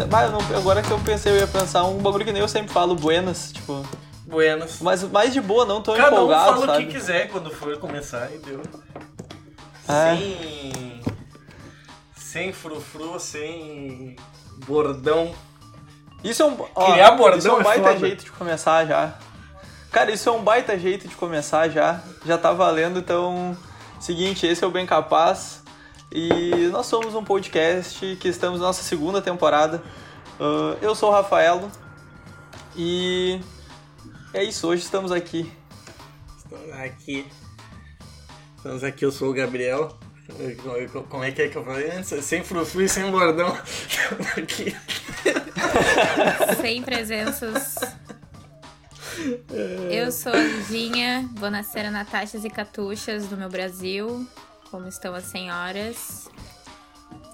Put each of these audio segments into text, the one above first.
Eu não- agora que eu pensei, eu ia pensar um bagulho que nem eu sempre falo, buenas, tipo. Buenas. Mas mais de boa, não tão Cada um empolgado, fala sabe? o que quiser quando for começar e deu. É. Sem. Sem frufru, sem bordão. Isso é um, ó, Criar bordão isso é um é baita foda. jeito de começar já. Cara, isso é um baita jeito de começar já. Já tá valendo, então. Seguinte, esse é o Bem Capaz. E nós somos um podcast que estamos na nossa segunda temporada. Ah, eu sou o Rafaelo. E. É isso, hoje estamos aqui. Estamos aqui. Estamos aqui, eu sou o Gabriel. Como é que é que eu falei antes? Sem frufru e sem bordão. Estamos aqui. Sem presenças. Eu sou a Lidinha, vou nascer Natachas e Catuchas do meu Brasil. Como estão as senhoras?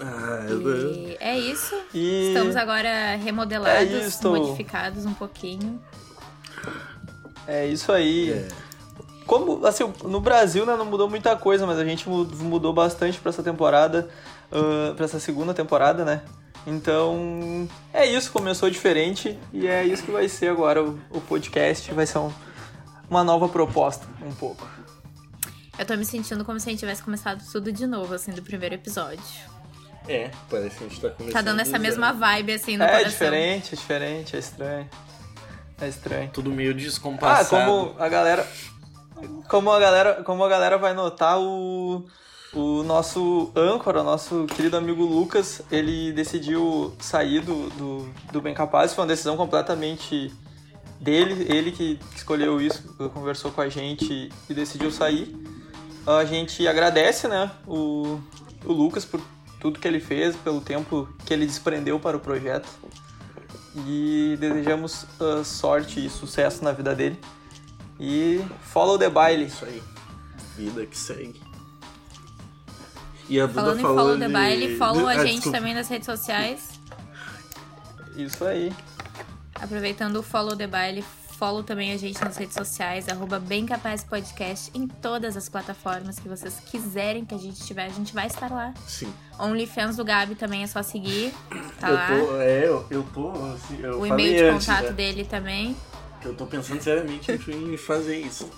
Ah, eu... E é isso. E. Estamos agora remodelados, É isto. modificados um pouquinho. É isso aí. É. Como, assim, no Brasil né, não mudou muita coisa, mas a gente mu- mudou bastante pra essa temporada, ah, pra essa segunda temporada, né? Então, é isso, começou diferente e é isso que vai ser agora o, o podcast, vai ser um- uma nova proposta, um pouco. Eu tô me sentindo como se a gente tivesse começado tudo de novo, assim, do primeiro episódio. É, parece que a gente tá começando. Tá dando essa mesma zero. vibe, assim, no É coração. diferente, é diferente, é estranho. É estranho. Tudo meio Ah, descompassado. como a galera. Como a galera, como a galera vai notar, o, o nosso âncora, o nosso querido amigo Lucas, ele decidiu sair do, do, do Bem Capaz. Foi uma decisão completamente dele, ele que escolheu isso, conversou com a gente e decidiu sair. A gente agradece, né, o, o Lucas por tudo que ele fez, pelo tempo que ele desprendeu para o projeto. E desejamos ah, sorte e sucesso na vida dele. E follow the baile. Isso aí. Vida que segue. E a Duda Falando em follow the de- baile, follow Ah, a gente desculpa. também nas redes sociais. Isso aí. Aproveitando o follow the baile, follow também a gente nas redes sociais, arroba Bem Capaz Podcast, em todas as plataformas que vocês quiserem que a gente tiver, a gente vai estar lá. Sim. OnlyFans do Gabi também é só seguir, tá eu lá. tô, é, eu, eu tô, assim, eu O e-mail de antes, contato né, dele também. que eu tô pensando seriamente em fazer isso.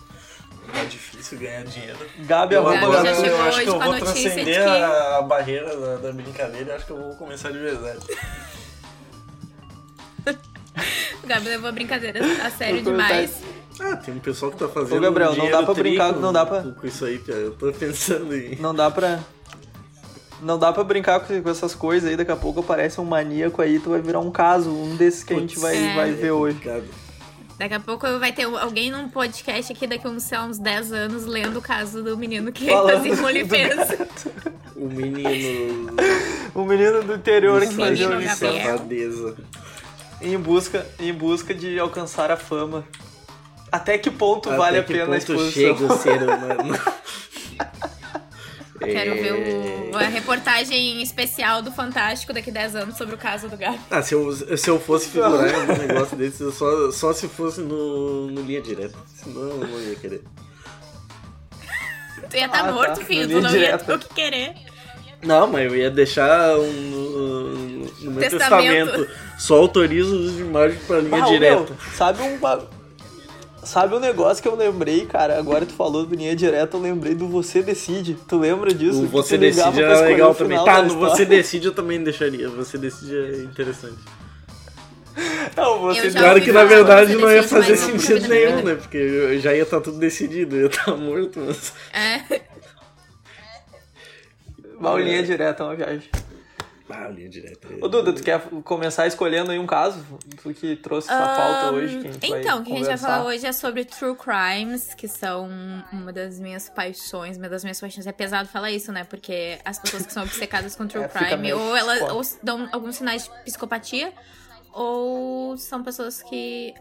Tá difícil ganhar dinheiro. Gabi, Eu, Gabi já chegou eu acho que eu vou transcender que- a, a barreira da, da brincadeira e acho que eu vou começar de verdade. O Gabi levou a brincadeira a sério Eu tô- demais. Ah, tem um pessoal que tá fazendo. Ô, Gabriel, não dá pra brincar, com- não dá pra- Com isso aí, cara. Eu tô pensando em. Não dá pra. Não dá pra brincar com, essas coisas aí, daqui a pouco aparece um maníaco aí, tu vai virar um caso, um desses que a gente vai, É. vai ver hoje. Cara, Daqui a pouco vai ter alguém num podcast aqui daqui a uns, sei lá, uns 10 anos lendo o caso do menino que fazia OnlyFans. o menino. O menino do interior que fazia safadeza. Em busca, em busca de alcançar a fama. Até que ponto Até vale a que pena a ponto exposição? chega o ser humano. Quero É. ver o- a reportagem especial do Fantástico daqui a 10 anos sobre o caso do Gabi. Ah, se eu, se eu fosse figurar algum negócio desse, eu só, só se fosse no, no linha direta. Senão eu não ia querer. Tu ia estar Ah, tá. morto, filho. Tu não ia direta. ter o que querer. Não, mas eu ia deixar um, no, no meu Testamento. testamento. Só autorizo o uso de imagem pra linha Ah, direta. meu, sabe um Sabe um negócio que eu lembrei, cara? Agora tu falou do linha direta, eu lembrei do Você Decide. Tu lembra disso? O Você Decide é escolher legal também. Tá, no. Você Decide eu também deixaria. Você Decide é interessante. Não, você Eu já Claro que na verdade não ia fazer sentido nenhum, né? Porque eu já ia estar tudo decidido, eu ia estar morto, mas. É. Mas o linha direta é uma viagem. Ah, linha direta. Ô, Duda, tu quer começar escolhendo aí um caso? Tu que trouxe essa pauta hoje que a gente vai Então, o que a gente vai falar hoje é sobre true crimes, que são uma das minhas paixões, uma das minhas paixões. É pesado falar isso, né? Porque as pessoas que são obcecadas com true É, crime, ou elas ou dão alguns sinais de psicopatia, ou são pessoas que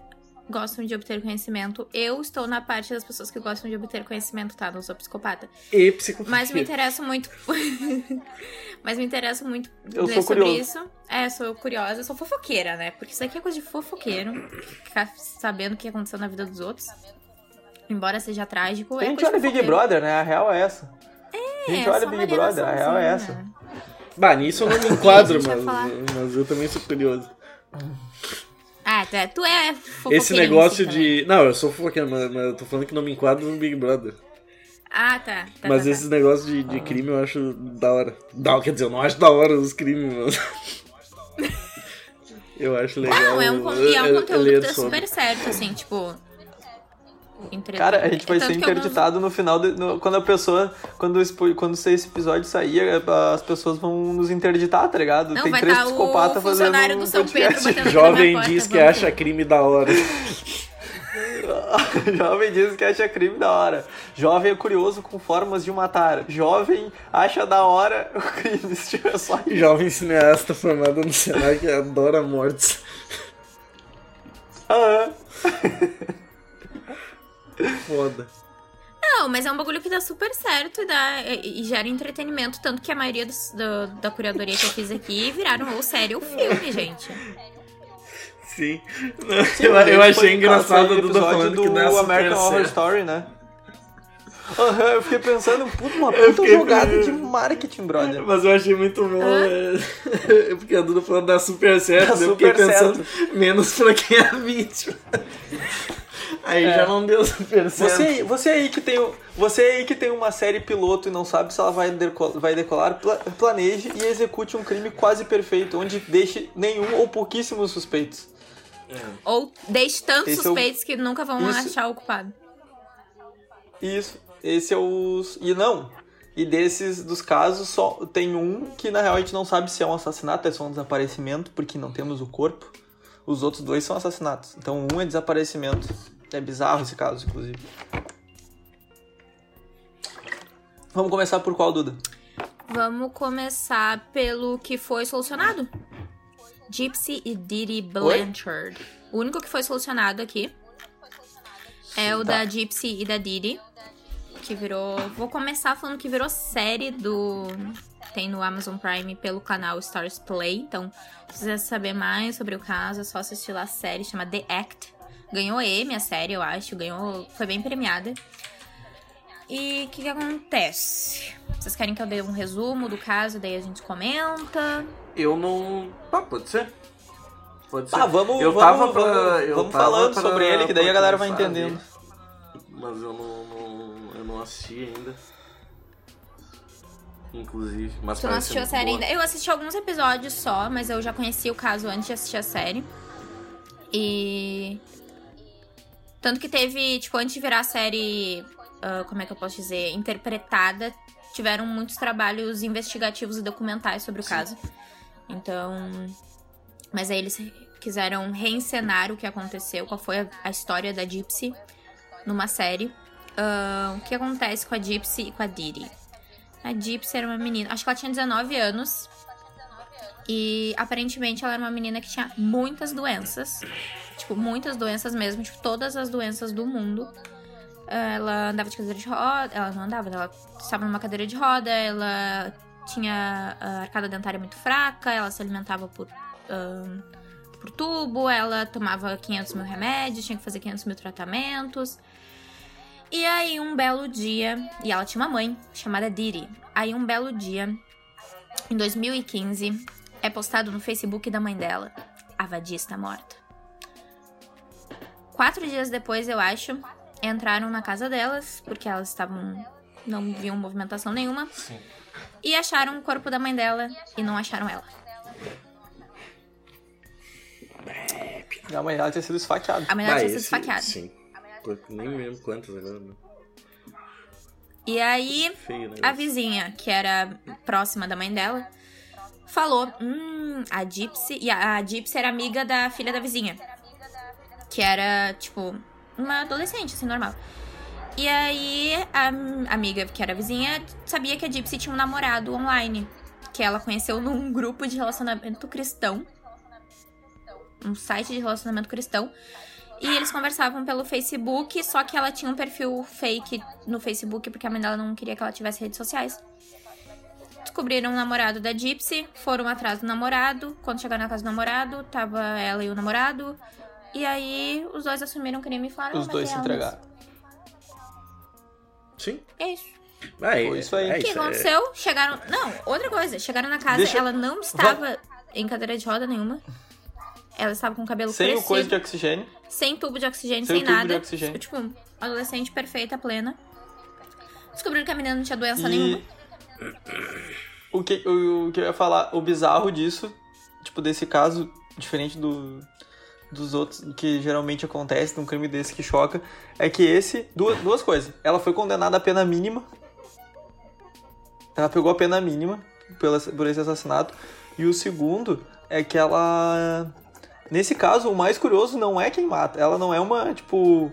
gostam de obter conhecimento. Eu estou na parte das pessoas que gostam de obter conhecimento, tá? Não sou psicopata. E psicopatia. Mas me interesso muito. Mas me interesso muito Eu ler sou sobre curioso. isso. É, sou curiosa, eu sou fofoqueira, né? Porque isso aqui é coisa de fofoqueiro. Ficar sabendo o que aconteceu na vida dos outros. Embora seja trágico. A é gente coisa de olha Big. Brother, né? A real é essa. a gente É, olha só Big Brother, a real é essa. Bah, nisso eu não me enquadro, mas, mas eu também sou curioso. Tu é, tu é Esse negócio também. de. Não, eu sou fofoqueiro, mas, mas eu tô falando que não me enquadro no Big Brother. Ah, tá. tá mas tá, tá. esses negócios de, de crime eu acho da hora. Da, quer dizer, eu não acho da hora os crimes, mas. eu acho legal. Não, é um, é um eu- eu conteúdo que tá super certo, assim, tipo. Cara, a gente vai Tanto ser interditado no final, de- no- quando a pessoa, quando esse, quando esse episódio sair, as pessoas vão nos interditar, tá ligado? Não, Tem vai três o psicopatas fazendo funcionário um do São podcast. Pedro Jovem porta, diz que vamos acha crime da hora. Jovem diz que acha crime da hora. Jovem é curioso com formas de matar. Jovem acha da hora o crime. Se tiver só isso. Jovem cineasta formado no Senai que adora mortes. Aham. Foda. Não, mas é um bagulho que dá super certo e, dá, e, e gera entretenimento, tanto que a maioria dos- do- da curadoria que eu fiz aqui viraram ou série ou filme, gente. Sim. Sim, eu, eu achei engraçado o Duda episódio falando do que dá super American Horror certo. Story, né? Aham, eu fiquei pensando, puta, uma puta jogada pensando- de marketing, brother. Mas eu achei muito bom, é... porque a Duda falando dá super certo, Dá eu fiquei pensando menos pra quem é a vítima. Aí É. já não deu super certo. Você, aí- você aí que tem, o- você aí que tem uma série piloto e não sabe se ela vai, deco- vai decolar, pla- planeje e execute um crime quase perfeito, onde deixe nenhum ou pouquíssimos suspeitos. Ou deixe tantos Esse é o- suspeitos que nunca vão Isso. achar o culpado. Isso, esse é os. E não. E desses dos casos, só tem um que na real a gente não sabe se é um assassinato, é só um desaparecimento, porque não temos o corpo. Os outros dois são assassinatos. Então um é desaparecimento. É bizarro esse caso, inclusive. Vamos começar por qual, Duda? Vamos começar pelo que foi solucionado. Gypsy e Diddy Blanchard. O único que foi solucionado aqui é o Tá. da Gypsy e da Diddy. Que virou. Vou começar falando que virou série do. Tem no Amazon Prime pelo canal Stars Play. Então, se quiser saber mais sobre o caso, é só assistir lá a série, chama The Act. Ganhou Emmy a série, eu acho. Ganhou. Foi bem premiada. E o que, que acontece? Vocês querem que eu dê um resumo do caso, daí a gente comenta? Eu não. Ah, pode ser. Pode ser. Ah, vamos, eu vamos, tava pra- vamos, eu vamos tava falando pra- sobre ele, que daí a galera vai entendendo. Mas eu não, não- eu não assisti ainda. Inclusive, mas Tu não assistiu a série boa. ainda? Eu assisti alguns episódios só, mas eu já conheci o caso antes de assistir a série. E. Tanto que teve, tipo, antes de virar a série, ah, como é que eu posso dizer, interpretada, tiveram muitos trabalhos investigativos e documentais sobre o caso. Então. Mas aí eles quiseram reencenar o que aconteceu, qual foi a, a história da Gypsy numa série. Ah, o que acontece com a Gypsy e com a Didi? A Gypsy era uma menina, acho que ela tinha 19 anos. E aparentemente ela era uma menina que tinha muitas doenças. Tipo, muitas doenças mesmo, tipo, todas as doenças do mundo. Ela andava de cadeira de roda. Ela não andava, ela estava numa cadeira de roda, ela tinha a arcada dentária muito fraca, ela se alimentava por, ahn, por tubo, ela tomava 500 mil remédios, tinha que fazer 500 mil tratamentos. E aí, um belo dia, e ela tinha uma mãe chamada Didi. Aí, um belo dia, em 2015, é postado no Facebook da mãe dela: A vadia está morta. Quatro dias depois, eu acho, entraram na casa delas, porque elas estavam. não viam movimentação nenhuma, Sim. e acharam o corpo da mãe dela e não acharam ela. A mãe dela tinha sido esfaqueada. A mãe dela Ah, tinha sido esfaqueada. Sim. Nem me lembro quantas agora. né? E aí, Feio, né? A vizinha, que era próxima da mãe dela, falou: Hum, a Gypsy. E a, a Gypsy era amiga da filha da vizinha. Que era, tipo, uma adolescente, assim, normal. E aí, a am- amiga, que era vizinha, sabia que a Gypsy tinha um namorado online. Que ela conheceu num grupo de relacionamento cristão. Um site de relacionamento cristão. E eles conversavam pelo Facebook, só que ela tinha um perfil fake no Facebook, porque a mãe dela não queria que ela tivesse redes sociais. Descobriram o namorado da Gypsy, foram atrás do namorado. Quando chegaram na casa do namorado, tava ela e o namorado. E aí, os dois assumiram o crime e falaram... Os "Ah, dois se ela entregaram. Sim. mesmo." É isso. Ah, Foi isso aí. é O que aí. aconteceu? Chegaram. Não, outra coisa. Chegaram na casa, Deixa- ela não estava em cadeira de roda nenhuma. Ela estava com o cabelo Sem o crescido, coisa de oxigênio. sem tubo de oxigênio, Sem sem, o tubo de nada. oxigênio. Tipo, adolescente perfeita, plena. Descobriram que a menina não tinha doença E nenhuma. O que, o, o que eu ia falar, o bizarro disso, tipo, desse caso, diferente do, dos outros que geralmente acontece num crime desse que choca, é que esse, duas, duas coisas. Ela foi condenada à pena mínima. Ela pegou a pena mínima pela, por esse assassinato. E o segundo é que ela. Nesse caso, o mais curioso não é quem mata. Ela não é uma, tipo.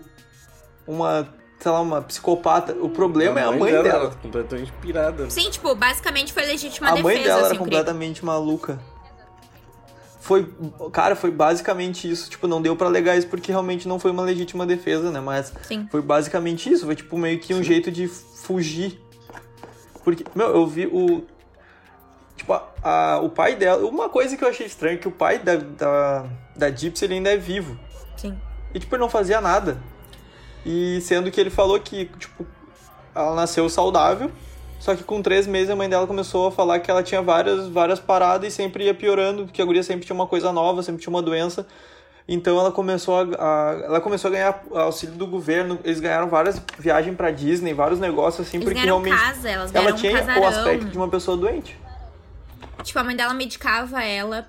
Uma. Sei lá, uma psicopata. O problema é a mãe dela. Ela tá completamente pirada. Sim, tipo, basicamente foi legítima A defesa, mãe dela assim, era o crime. completamente maluca. Foi, cara, foi basicamente isso. Tipo, não deu pra alegar isso porque realmente não foi uma legítima defesa, né? Mas Sim. foi basicamente isso. Foi tipo meio que um jeito de fugir. Porque, meu, eu vi o. Tipo, a, a- o pai dela. Uma coisa que eu achei estranha é que o pai da, da, da Gypsy ele ainda é vivo. Sim. E, tipo, ele não fazia nada. E sendo que ele falou que, tipo, ela nasceu saudável, só que com três meses a mãe dela começou a falar que ela tinha várias, várias paradas e sempre ia piorando, porque a guria sempre tinha uma coisa nova, sempre tinha uma doença. Então ela começou a, a- ela começou a ganhar auxílio do governo, eles ganharam várias viagens pra Disney, vários negócios assim, Eles porque realmente casa, elas ela tinha um o aspecto de uma pessoa doente. Tipo, a mãe dela medicava ela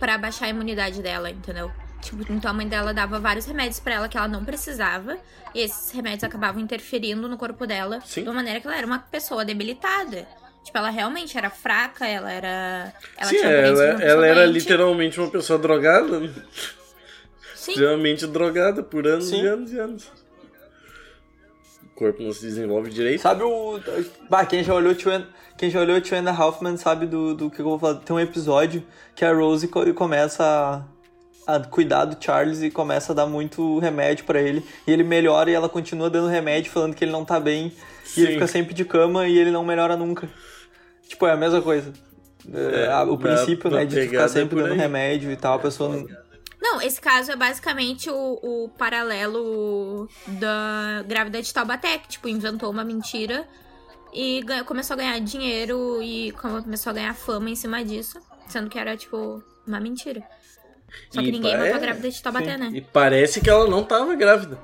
pra baixar a imunidade dela, entendeu? Tipo, então a mãe dela dava vários remédios pra ela que ela não precisava. E esses remédios acabavam interferindo no corpo dela Sim. de uma maneira que ela era uma pessoa debilitada. Tipo, ela realmente era fraca, ela era. Ela Sim, ela, ela era literalmente uma pessoa drogada. Sim, Extremamente drogada por anos Sim. e anos e anos. O corpo não se desenvolve direito. Sabe o. Bah, quem já olhou Two and, quem já olhou Two and a sabe do, do que eu vou falar. Tem um episódio que a Rose co- começa a, a cuidar do Charles e começa a dar muito remédio pra ele. E ele melhora e ela continua dando remédio, falando que ele não tá bem. E ele Sim. fica sempre de cama e ele não melhora nunca. Tipo, é a mesma coisa. É, a- o princípio, né, de ficar é sempre dando remédio e tal, a pessoa não. Não, esse caso é basicamente o, o paralelo da grávida de Taubaté, que, tipo, inventou uma mentira e ganha- começou a ganhar dinheiro e começou a ganhar fama em cima disso, sendo que era, tipo, uma mentira. Só que E ninguém pa- matou a grávida de Taubaté, né? E parece que ela não tava grávida.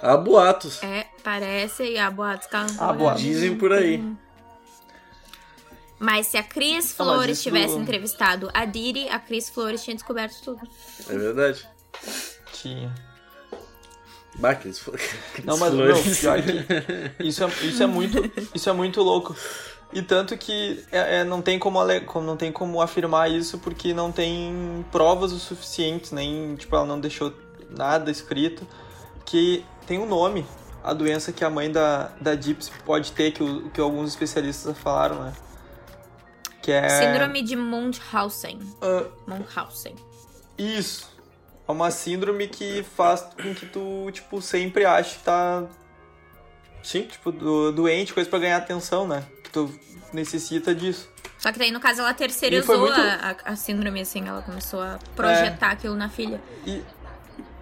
Há boatos. É, parece, e a boatos que ela não Ah, tava boatos. grávida. Dizem por aí. Mas se a Cris Não, mas Flores isso- tivesse entrevistado a Diri, a Cris Flores tinha descoberto tudo. É verdade. Tinha. Bah, que eles fo- Não, mas flores. meu, pior que isso é, isso é muito isso é muito louco. E tanto que é, é, não, tem como, não tem como afirmar isso porque não tem provas o suficientes, nem tipo, ela não deixou nada escrito. Que tem um nome, a doença que a mãe da, da Gypsy pode ter, que, o- que alguns especialistas falaram, né? Que é. Síndrome de Munchausen. Ah, Munchausen. isso. É uma síndrome que faz com que tu, tipo, sempre ache que tá Sim. tipo, do, doente, coisa pra ganhar atenção, né? Tu necessita disso. Só que daí, no caso, ela terceirizou muito- a, a- síndrome, assim. Ela começou a projetar aquilo na filha. E.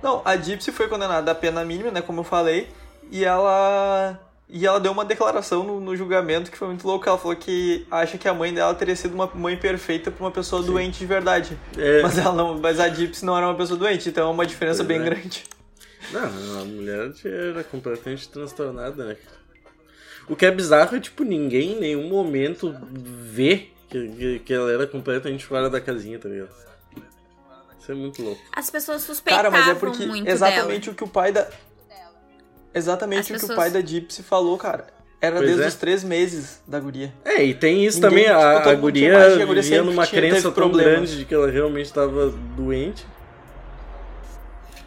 Não, a Gypsy foi condenada à pena mínima, né? Como eu falei. E ela. E ela deu uma declaração no, no julgamento que foi muito louca. Ela falou que acha que a mãe dela teria sido uma mãe perfeita pra uma pessoa doente de verdade. É, Mas, ela não, mas a Gypsy não era uma pessoa doente, então é uma diferença Pois bem é. grande. Não, a mulher era completamente transtornada, né? O que é bizarro é, tipo, ninguém em nenhum momento vê que, que, que ela era completamente fora da casinha, tá ligado? Isso é muito louco. As pessoas Cara, suspeitavam mas é porque muito exatamente dela. o que o pai da. Exatamente As o que pessoas- o pai da Gypsy falou, cara. Era Pois desde é. os três meses da guria. É, e tem isso Ninguém, também, tipo, a, a guria a guria vivia numa tinha- crença tão problemas. grande de que ela realmente estava doente.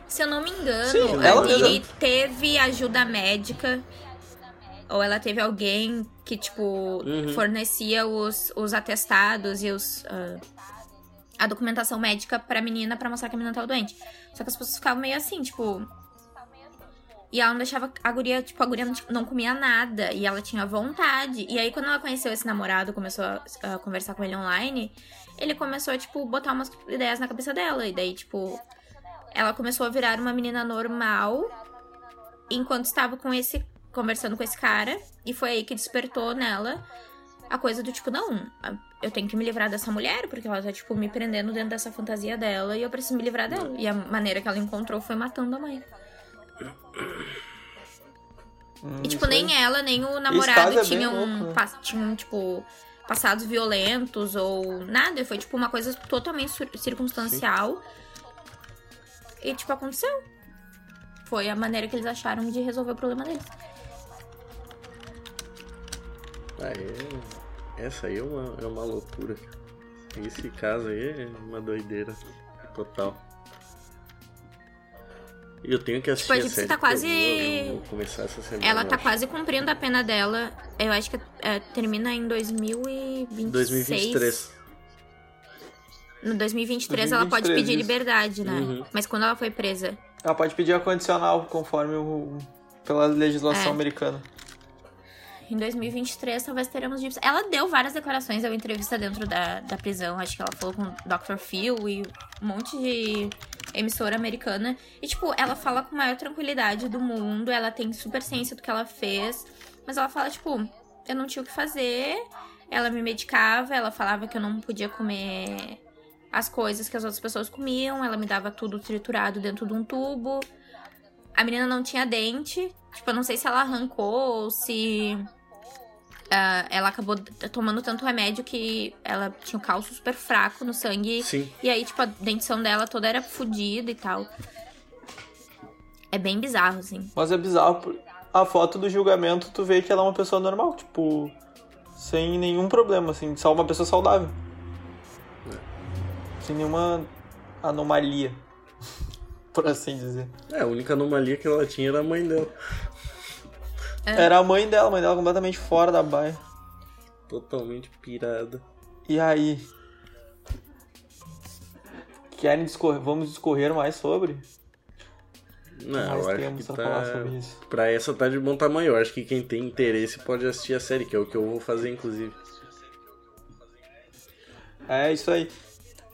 Se eu não me engano, Sim, a teve ajuda médica. Ou ela teve alguém que, tipo, Uhum. fornecia os, os atestados e os, ah, a documentação médica pra menina pra mostrar que a menina tava doente. Só que as pessoas ficavam meio assim, tipo. E ela não deixava a guria, tipo, a guria não, não comia nada. E ela tinha vontade. E aí, quando ela conheceu esse namorado, começou a, a conversar com ele online, ele começou a, tipo, botar umas ideias na cabeça dela. E daí, tipo, ela começou a virar uma menina normal enquanto estava com esse conversando com esse cara. E foi aí que despertou nela a coisa do tipo, não, eu tenho que me livrar dessa mulher, porque ela tá, tipo, me prendendo dentro dessa fantasia dela e eu preciso me livrar dela. E a maneira que ela encontrou foi matando a mãe. Hum, E, tipo, nem aí. ela, nem o namorado é tinham, louco, né? tinham, tipo, passados violentos ou nada. Foi, tipo, uma coisa totalmente circunstancial. E, tipo, aconteceu. Foi a maneira que eles acharam de resolver o problema deles. Ah, é... Essa aí é uma, é uma loucura. Esse caso aí é uma doideira total. E eu tenho que assistir Tipo, a a Gypsy série, tá porque eu quase- vou- eu vou começar essa semana. Ela tá quase cumprindo a pena dela. Eu acho que é, termina em 2026. 2023. No 2023, ela pode 2023, pedir isso. liberdade, né? Uhum. Mas quando ela foi presa Ela pode pedir a condicional, conforme o. pela legislação É. americana. Em 2023, talvez teremos. Ela deu várias declarações, deu entrevista dentro da, da prisão. Acho que ela falou com Dr. Phil e um monte de emissora americana. E, tipo, ela fala com a maior tranquilidade do mundo. Ela tem super ciência do que ela fez. Mas ela fala, tipo, eu não tinha o que fazer. Ela me medicava, ela falava que eu não podia comer as coisas que as outras pessoas comiam. Ela me dava tudo triturado dentro de um tubo. A menina não tinha dente. Tipo, eu não sei se ela arrancou ou se. ah, ela acabou tomando tanto remédio que ela tinha o cálcio super fraco no sangue. Sim. E aí, tipo, a dentição dela toda era fodida e tal. É bem bizarro, assim. Mas é bizarro. A foto do julgamento, tu vê que ela é uma pessoa normal, tipo. Sem nenhum problema, assim. Só uma pessoa saudável. Sem nenhuma anomalia. Por assim dizer. É, a única anomalia que ela tinha era a mãe dela. É. Era a mãe dela, a mãe dela completamente fora da baia. Totalmente pirada. E aí? Querem discorrer? Vamos discorrer mais sobre? Não, eu acho temos que tá... falar sobre isso. Pra essa tá de bom tamanho. Eu acho que quem tem interesse pode assistir a série, que é o que eu vou fazer, inclusive. É isso aí.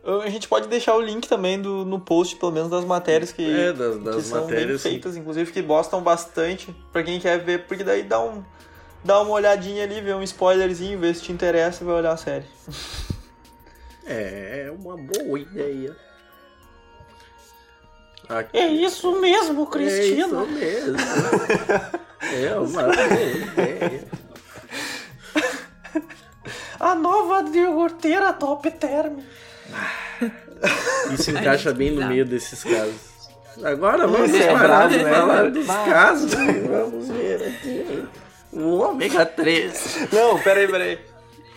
A gente pode deixar o link também do, no post, pelo menos das matérias que, É, das, das que são bem matérias. sim. feitas, inclusive que gostam bastante. Pra quem quer ver, porque daí dá um. Dá uma olhadinha ali, vê um spoilerzinho, vê se te interessa e vai olhar a série. É, é uma boa ideia. Aqui- É isso mesmo, É isso mesmo. é uma boa ideia. A nova iogurteira top term. Isso encaixa bem no meio desses casos. Agora vamos Isso é parar brabo, de né? falar dos casos. Vamos ver aqui. O ômega 3. Não, peraí, peraí.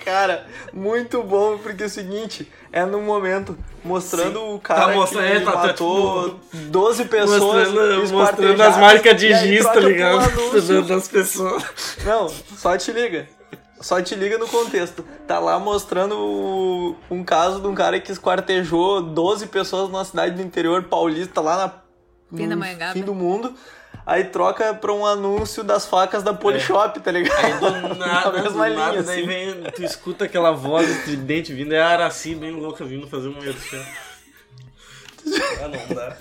Cara, muito bom, porque é o seguinte, é no momento mostrando o cara Tá mostrando, que é, tá- tá, matou 12 pessoas Mostrando, mostrando as marcas de giz, tá um ligado? anúncio. Das pessoas. Não, só te liga. Só te liga no contexto. Tá lá mostrando um caso de um cara que esquartejou 12 pessoas numa cidade do interior paulista, lá na, Fim da no fim do mundo. Aí troca pra um anúncio das facas da Polishop, tá ligado? Aí do nada, Na do mesma linha, nada, daí assim. vem, tu escuta aquela voz estridente vindo, é a Araci bem louca vindo fazer um merchan. Ah, não dá.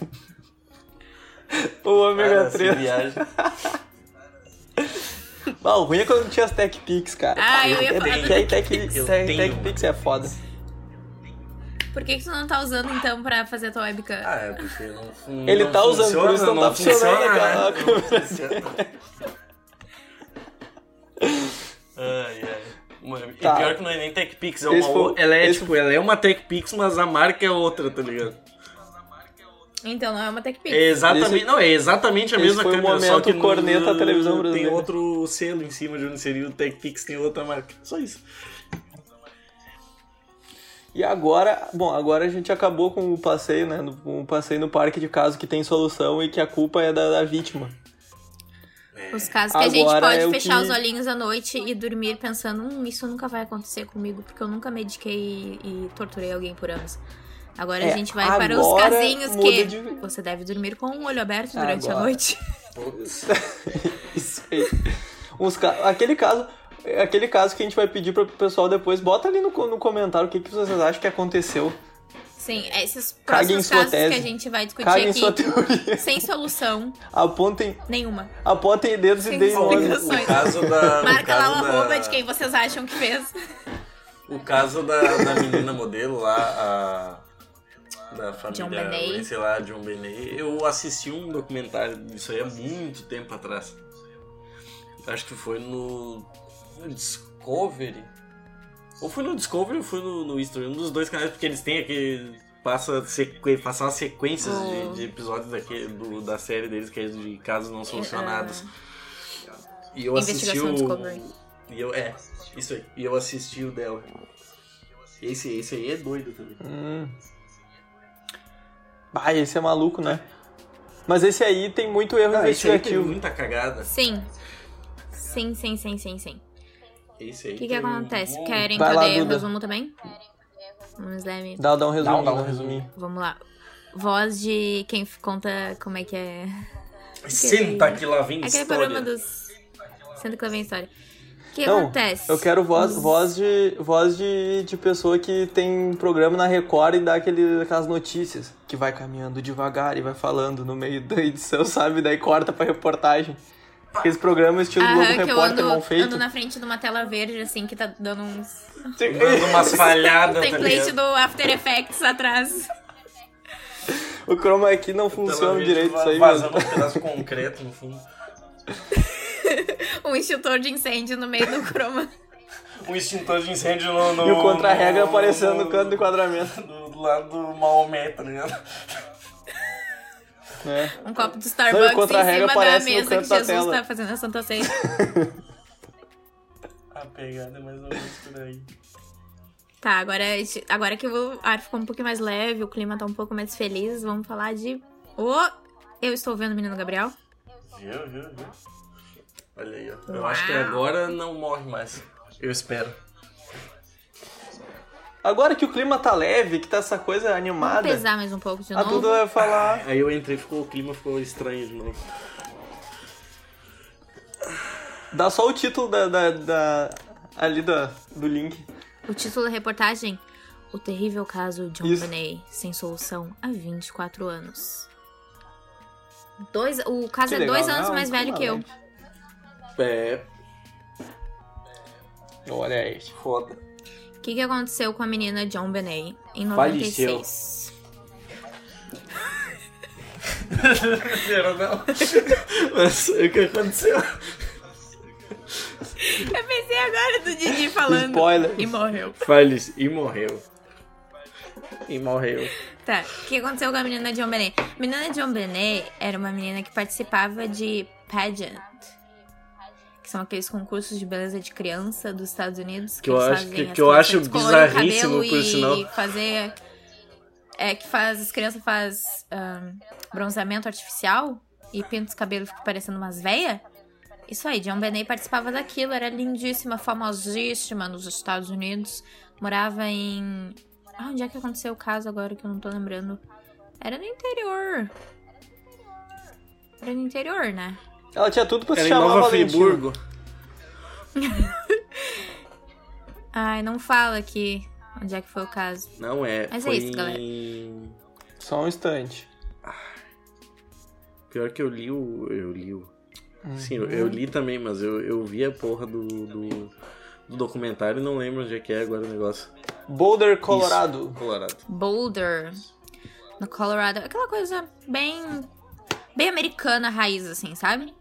O ômega Araci 3. viaja. Ah, o ruim é quando tinha as Tech Pix, cara. Ah, eu ia falar do Tech, Tech Tech, Pix. É foda. Por que, que tu não tá usando, então, pra fazer a tua webcam? Ah, é porque não, não Ele tá usando, por funciona, isso não tá funcionando funciona, né? câmera. Não funciona. Ai, ai. Mano, E Tá. pior que não é nem TechPix, é uma ela é esse tipo, ela é uma TechPix, mas a marca é outra, tá ligado? Então, não é uma TechPix. É exatamente, Esse- não, é exatamente a mesma foi o câmera, só que no- corneta da televisão tem brasileira. outro selo em cima de onde seria o TechPix, tem outra marca. Só isso. E agora, bom, agora a gente acabou com o passeio, né? no- Com o passeio no parque de caso que tem solução e que a culpa é da, da vítima. Os casos que a gente Agora pode é fechar que- os olhinhos à noite e dormir pensando, hum, isso nunca vai acontecer comigo, porque eu nunca mediquei e, e torturei alguém por anos. Agora É, a gente vai para os casinhos que de- você deve dormir com o olho aberto durante a Agora. noite. Isso aí. Uns ca- Aquele caso. Aquele caso que a gente vai pedir pro pessoal depois, bota ali no, no comentário o que, que vocês acham que aconteceu. Sim, esses próximos casos tese. que a gente vai discutir Caguem aqui, sua teoria. sem solução Apontem, nenhuma. apontem dedos e Sem deem nome. explicação. O caso da. o Marca lá o caso da- arroba de quem vocês acham que fez. O caso da, da menina modelo lá, a. Da John família, Benet. sei lá, John Benet. Eu assisti um documentário disso aí há muito tempo atrás. Acho que foi no. no Discovery. Ou foi no Discovery ou foi no, no History, um dos dois canais, porque eles têm aquele. Passa, sequ... passa umas sequências Oh. de, de episódios daquele, do, da série deles, que é de casos não solucionados. E eu assisti o. Discovery. E eu, é, isso aí. E eu assisti o dela. Esse, esse aí é doido também. Hum. Bah, esse é maluco, né? Mas esse aí tem muito erro Ah, esse aí tem investigativo. muita cagada. Sim. Sim, sim, sim, sim, sim. Esse aí O que que um acontece? monte. Querem Vai que eu dê resumo também? Vamos lá, me- Dá, dá um resuminho, Dá um dá um resuminho. vamos lá. Voz de quem conta como é que é... Senta que lá vem Aquele história. programa dos... Sendo que lá vem história. O que Não, acontece? eu quero voz, voz, de, voz de, de pessoa que tem programa na Record e dá aquele, aquelas notícias. Que vai caminhando devagar e vai falando no meio da edição, sabe? Daí corta pra reportagem. Aqueles programas estilo Globo Aham, eu Repórter ando, mal feito. ando na frente de uma tela verde, assim, que tá dando uns... Dando umas falhadas, tá template do After Effects atrás. O chroma key não funciona direito, isso aí Vazando um pedaço de concreto no fundo. Um extintor de incêndio no meio do chroma. Um extintor de incêndio no... no E o contra-regra no- aparecendo no canto do enquadramento. Do, do lado do Maomé, tá ligado? né? Um copo de Não, e Starbucks o contra-regra em cima da no mesa canto que Jesus tela. tá fazendo a Santa Ceia. A pegada é mais ou menos por aí. Tá, agora, agora que o ar ficou um pouquinho mais leve, o clima tá um pouco mais feliz, vamos falar de... Ô, eu estou vendo o Menino Gabriel. Viu, viu, viu? Olha aí, ó. Eu Uau. acho que agora não morre mais. Eu espero. Agora que o clima tá leve, que tá essa coisa Vamos animada, pesar mais um pouco de a novo. Duda vai falar. Aí eu entrei, ficou, o clima ficou estranho de novo. Dá só o título da, da, da- ali da, do link. O título da reportagem: O terrível caso John Isso. Benet, sem solução há 24 anos. Dois, o caso Que é legal, dois né? anos mais um velho que eu. Leve. É, Olha aí. foda. O que, que aconteceu com a menina John Benet em Faleceu. 96? Era não. Mas o que aconteceu? Eu pensei agora do Didi falando. Spoiler. E morreu. Falece e morreu. E morreu. Tá, o que aconteceu com a menina John Benet? A menina John Benet era uma menina que participava de pageant. Que são aqueles concursos de beleza de criança dos Estados Unidos. Que eu eles acho- fazem que- que eu acho bizarríssimo, por e sinal. fazer... É, que faz... As crianças faz ahn, bronzeamento artificial e pinta os cabelos fica parecendo umas veias. Isso aí, John Benet participava daquilo, era lindíssima, famosíssima nos Estados Unidos. Morava em. Ah, onde é que aconteceu o caso agora que eu não tô lembrando? Era no interior. Era no interior, né? Ela tinha tudo pra se Era em chamar Nova Valentina. Friburgo. Ai, não fala aqui onde é que foi o caso. Não é. Mas é foi isso, galera. Só um instante. Pior que eu li o. Eu li o. Uhum. Sim, eu, eu li também, mas eu, eu vi a porra do, do, do documentário e não lembro onde é que é agora o negócio. Boulder, Colorado. Isso, Colorado. Boulder, no Colorado. Aquela coisa bem. bem americana raiz, assim, sabe?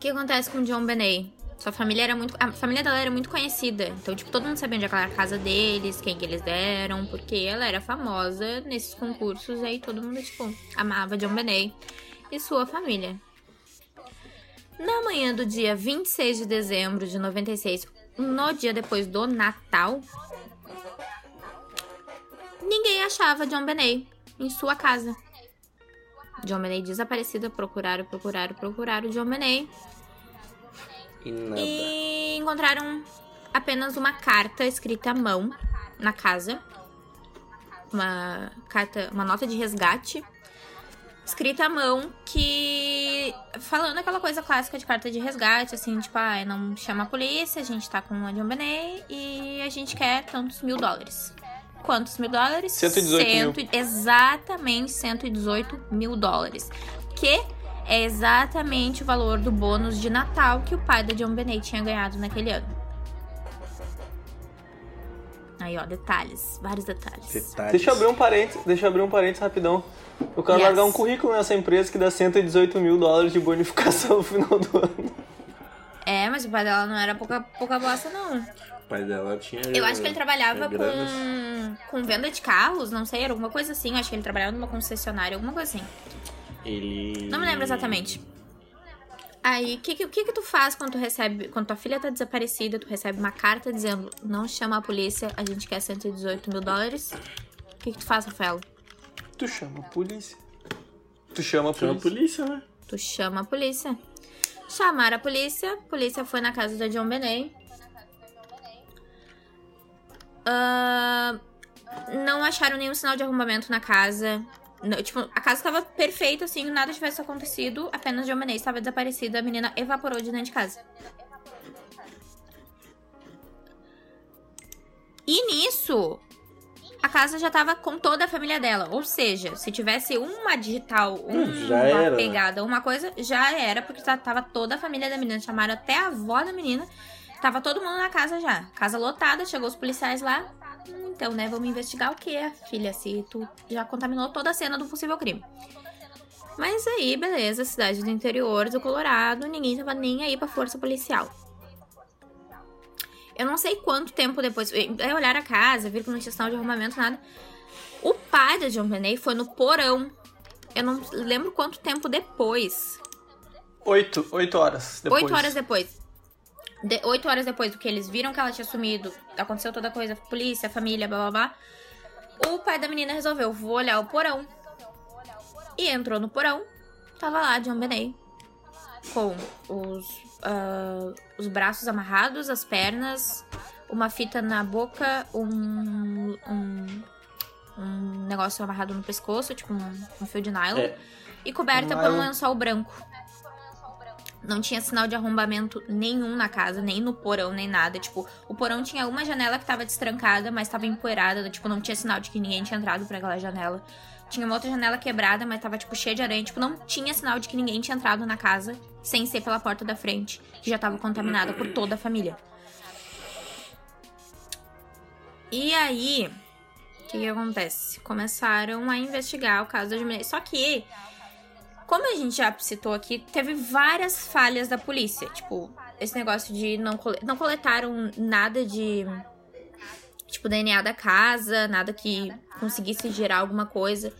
Que acontece com John Benet? Sua família era muito. A família dela era muito conhecida. Então, tipo, todo mundo sabia onde era a casa deles, quem que eles eram, porque ela era famosa nesses concursos. Aí todo mundo, tipo, amava John Benet e sua família. Na manhã do dia 26 de dezembro de 96, no dia depois do Natal, ninguém achava John Benet em sua casa. John Benet desaparecida, procuraram, procuraram, procuraram John Benet E nada. e encontraram apenas uma carta escrita à mão na casa. Uma carta, uma nota de resgate escrita à mão que falando aquela coisa clássica de carta de resgate, assim, tipo, ah, não chama a polícia, a gente tá com a John Benet e a gente quer tantos mil dólares. quantos mil dólares? 118 mil. Exatamente 118 mil dólares. Que é exatamente o valor do bônus de Natal que o pai da John Benet tinha ganhado naquele ano. Aí, ó, detalhes, vários detalhes. Detalhes. Deixa eu abrir um parênteses, deixa eu abrir um parênteses rapidão. Eu quero Yes. largar um currículo nessa empresa que dá 118 mil dólares de bonificação no final do ano. É, mas o pai dela não era pouca, pouca bosta, não. O pai dela tinha. Eu acho que ele trabalhava com, com venda de carros, não sei, era alguma coisa assim. Eu acho que ele trabalhava numa concessionária, alguma coisa assim. Ele. Não me lembro exatamente. Aí, o que, que, que tu faz quando tu recebe, quando tua filha tá desaparecida, tu recebe uma carta dizendo, não chama a polícia, a gente quer 118 mil dólares? O que, que tu faz, Rafael? Tu chama a polícia. Tu chama a Chama a polícia. polícia, né? Tu chama a polícia. Chamaram a polícia, a polícia foi na casa da John Benet. Ah, não acharam nenhum sinal de arrombamento na casa. Tipo, a casa estava perfeita, assim, nada tivesse acontecido, apenas John Benet estava desaparecida, a menina evaporou de dentro de casa. E nisso, a casa já tava com toda a família dela. Ou seja, se tivesse uma digital, uma já era, né? pegada, uma coisa, já era, porque tá- tava toda a família da menina. Chamaram até a avó da menina. Tava todo mundo na casa já. Casa lotada, chegou os policiais lá. Hum, Então, né, vamos investigar o que, filha? Se tu já contaminou toda a cena do possível crime. Mas aí, beleza, cidade do interior do Colorado, ninguém tava nem aí pra força policial. Eu não sei quanto tempo depois. Aí olharam a casa, viram que não tinha sinal de arrumamento, nada. O pai da John Benet foi no porão. Eu não lembro quanto tempo depois. Oito, oito horas depois. Oito horas depois. De- Oito horas depois do que eles viram que ela tinha sumido, aconteceu toda a coisa, polícia, família, blá blá blá. O pai da menina resolveu, vou olhar o porão. E entrou no porão, tava lá John Benet. Com os, ah, os braços amarrados, as pernas, uma fita na boca, um, um, um negócio amarrado no pescoço, tipo um, um fio de nylon. É. E coberta Um por um lençol branco. Não tinha sinal de arrombamento nenhum na casa, nem no porão, nem nada. Tipo, o porão tinha uma janela que tava destrancada, mas tava empoeirada. Tipo, não tinha sinal de que ninguém tinha entrado por aquela janela. Tinha uma outra janela quebrada, mas tava, tipo, cheia de aranha. Tipo, não tinha sinal de que ninguém tinha entrado na casa, sem ser pela porta da frente, que já tava contaminada por toda a família. E aí, o que, que acontece? Começaram a investigar o caso da Jumileia. Só que como a gente já citou aqui, teve várias falhas da polícia. Tipo, esse negócio de não, cole- não coletaram nada de. Tipo, DNA da casa, nada que conseguisse gerar alguma coisa.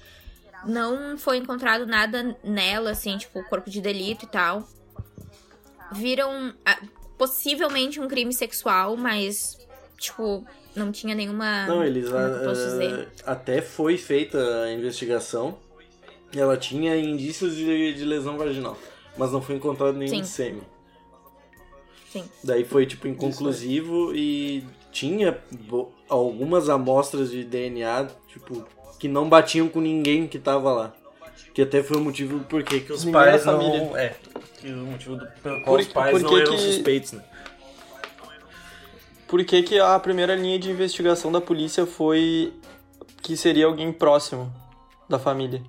Não foi encontrado nada nela, assim, tipo, corpo de delito e tal. Viram ah, possivelmente um crime sexual, mas, tipo, não tinha nenhuma. Não, eles posso ah, até foi feita a investigação ela tinha indícios de, de lesão vaginal, mas não foi encontrado nenhum Sim. sêmen. Sim. Daí foi tipo inconclusivo e tinha algumas amostras de DNA, tipo, que não batiam com ninguém que tava lá. Que até foi o motivo porquê que os Ninguém pais da não... família. É, que o motivo do, pelo qual Por- os pais por não que eram que- suspeitos, né? Por que, que a primeira linha de investigação da polícia foi que seria alguém próximo da família?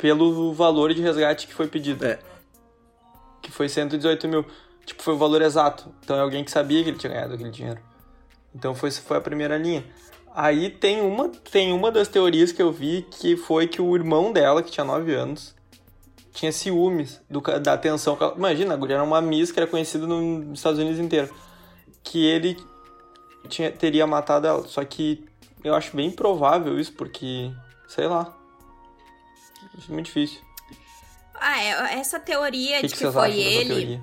Pelo valor de resgate que foi pedido. É. Que foi 118 mil. Tipo, foi o valor exato. Então é alguém que sabia que ele tinha ganhado aquele dinheiro. Então foi, foi a primeira linha. Aí tem uma, tem uma das teorias que eu vi que foi que o irmão dela, que tinha 9 anos, tinha ciúmes do, da atenção. que ela- Imagina, a guria era uma Miss que era conhecida nos Estados Unidos inteiro. Que ele tinha, teria matado ela. Só que eu acho bem provável isso, porque, sei lá. Acho muito difícil. Ah, é, essa teoria que, de que que, foi ele.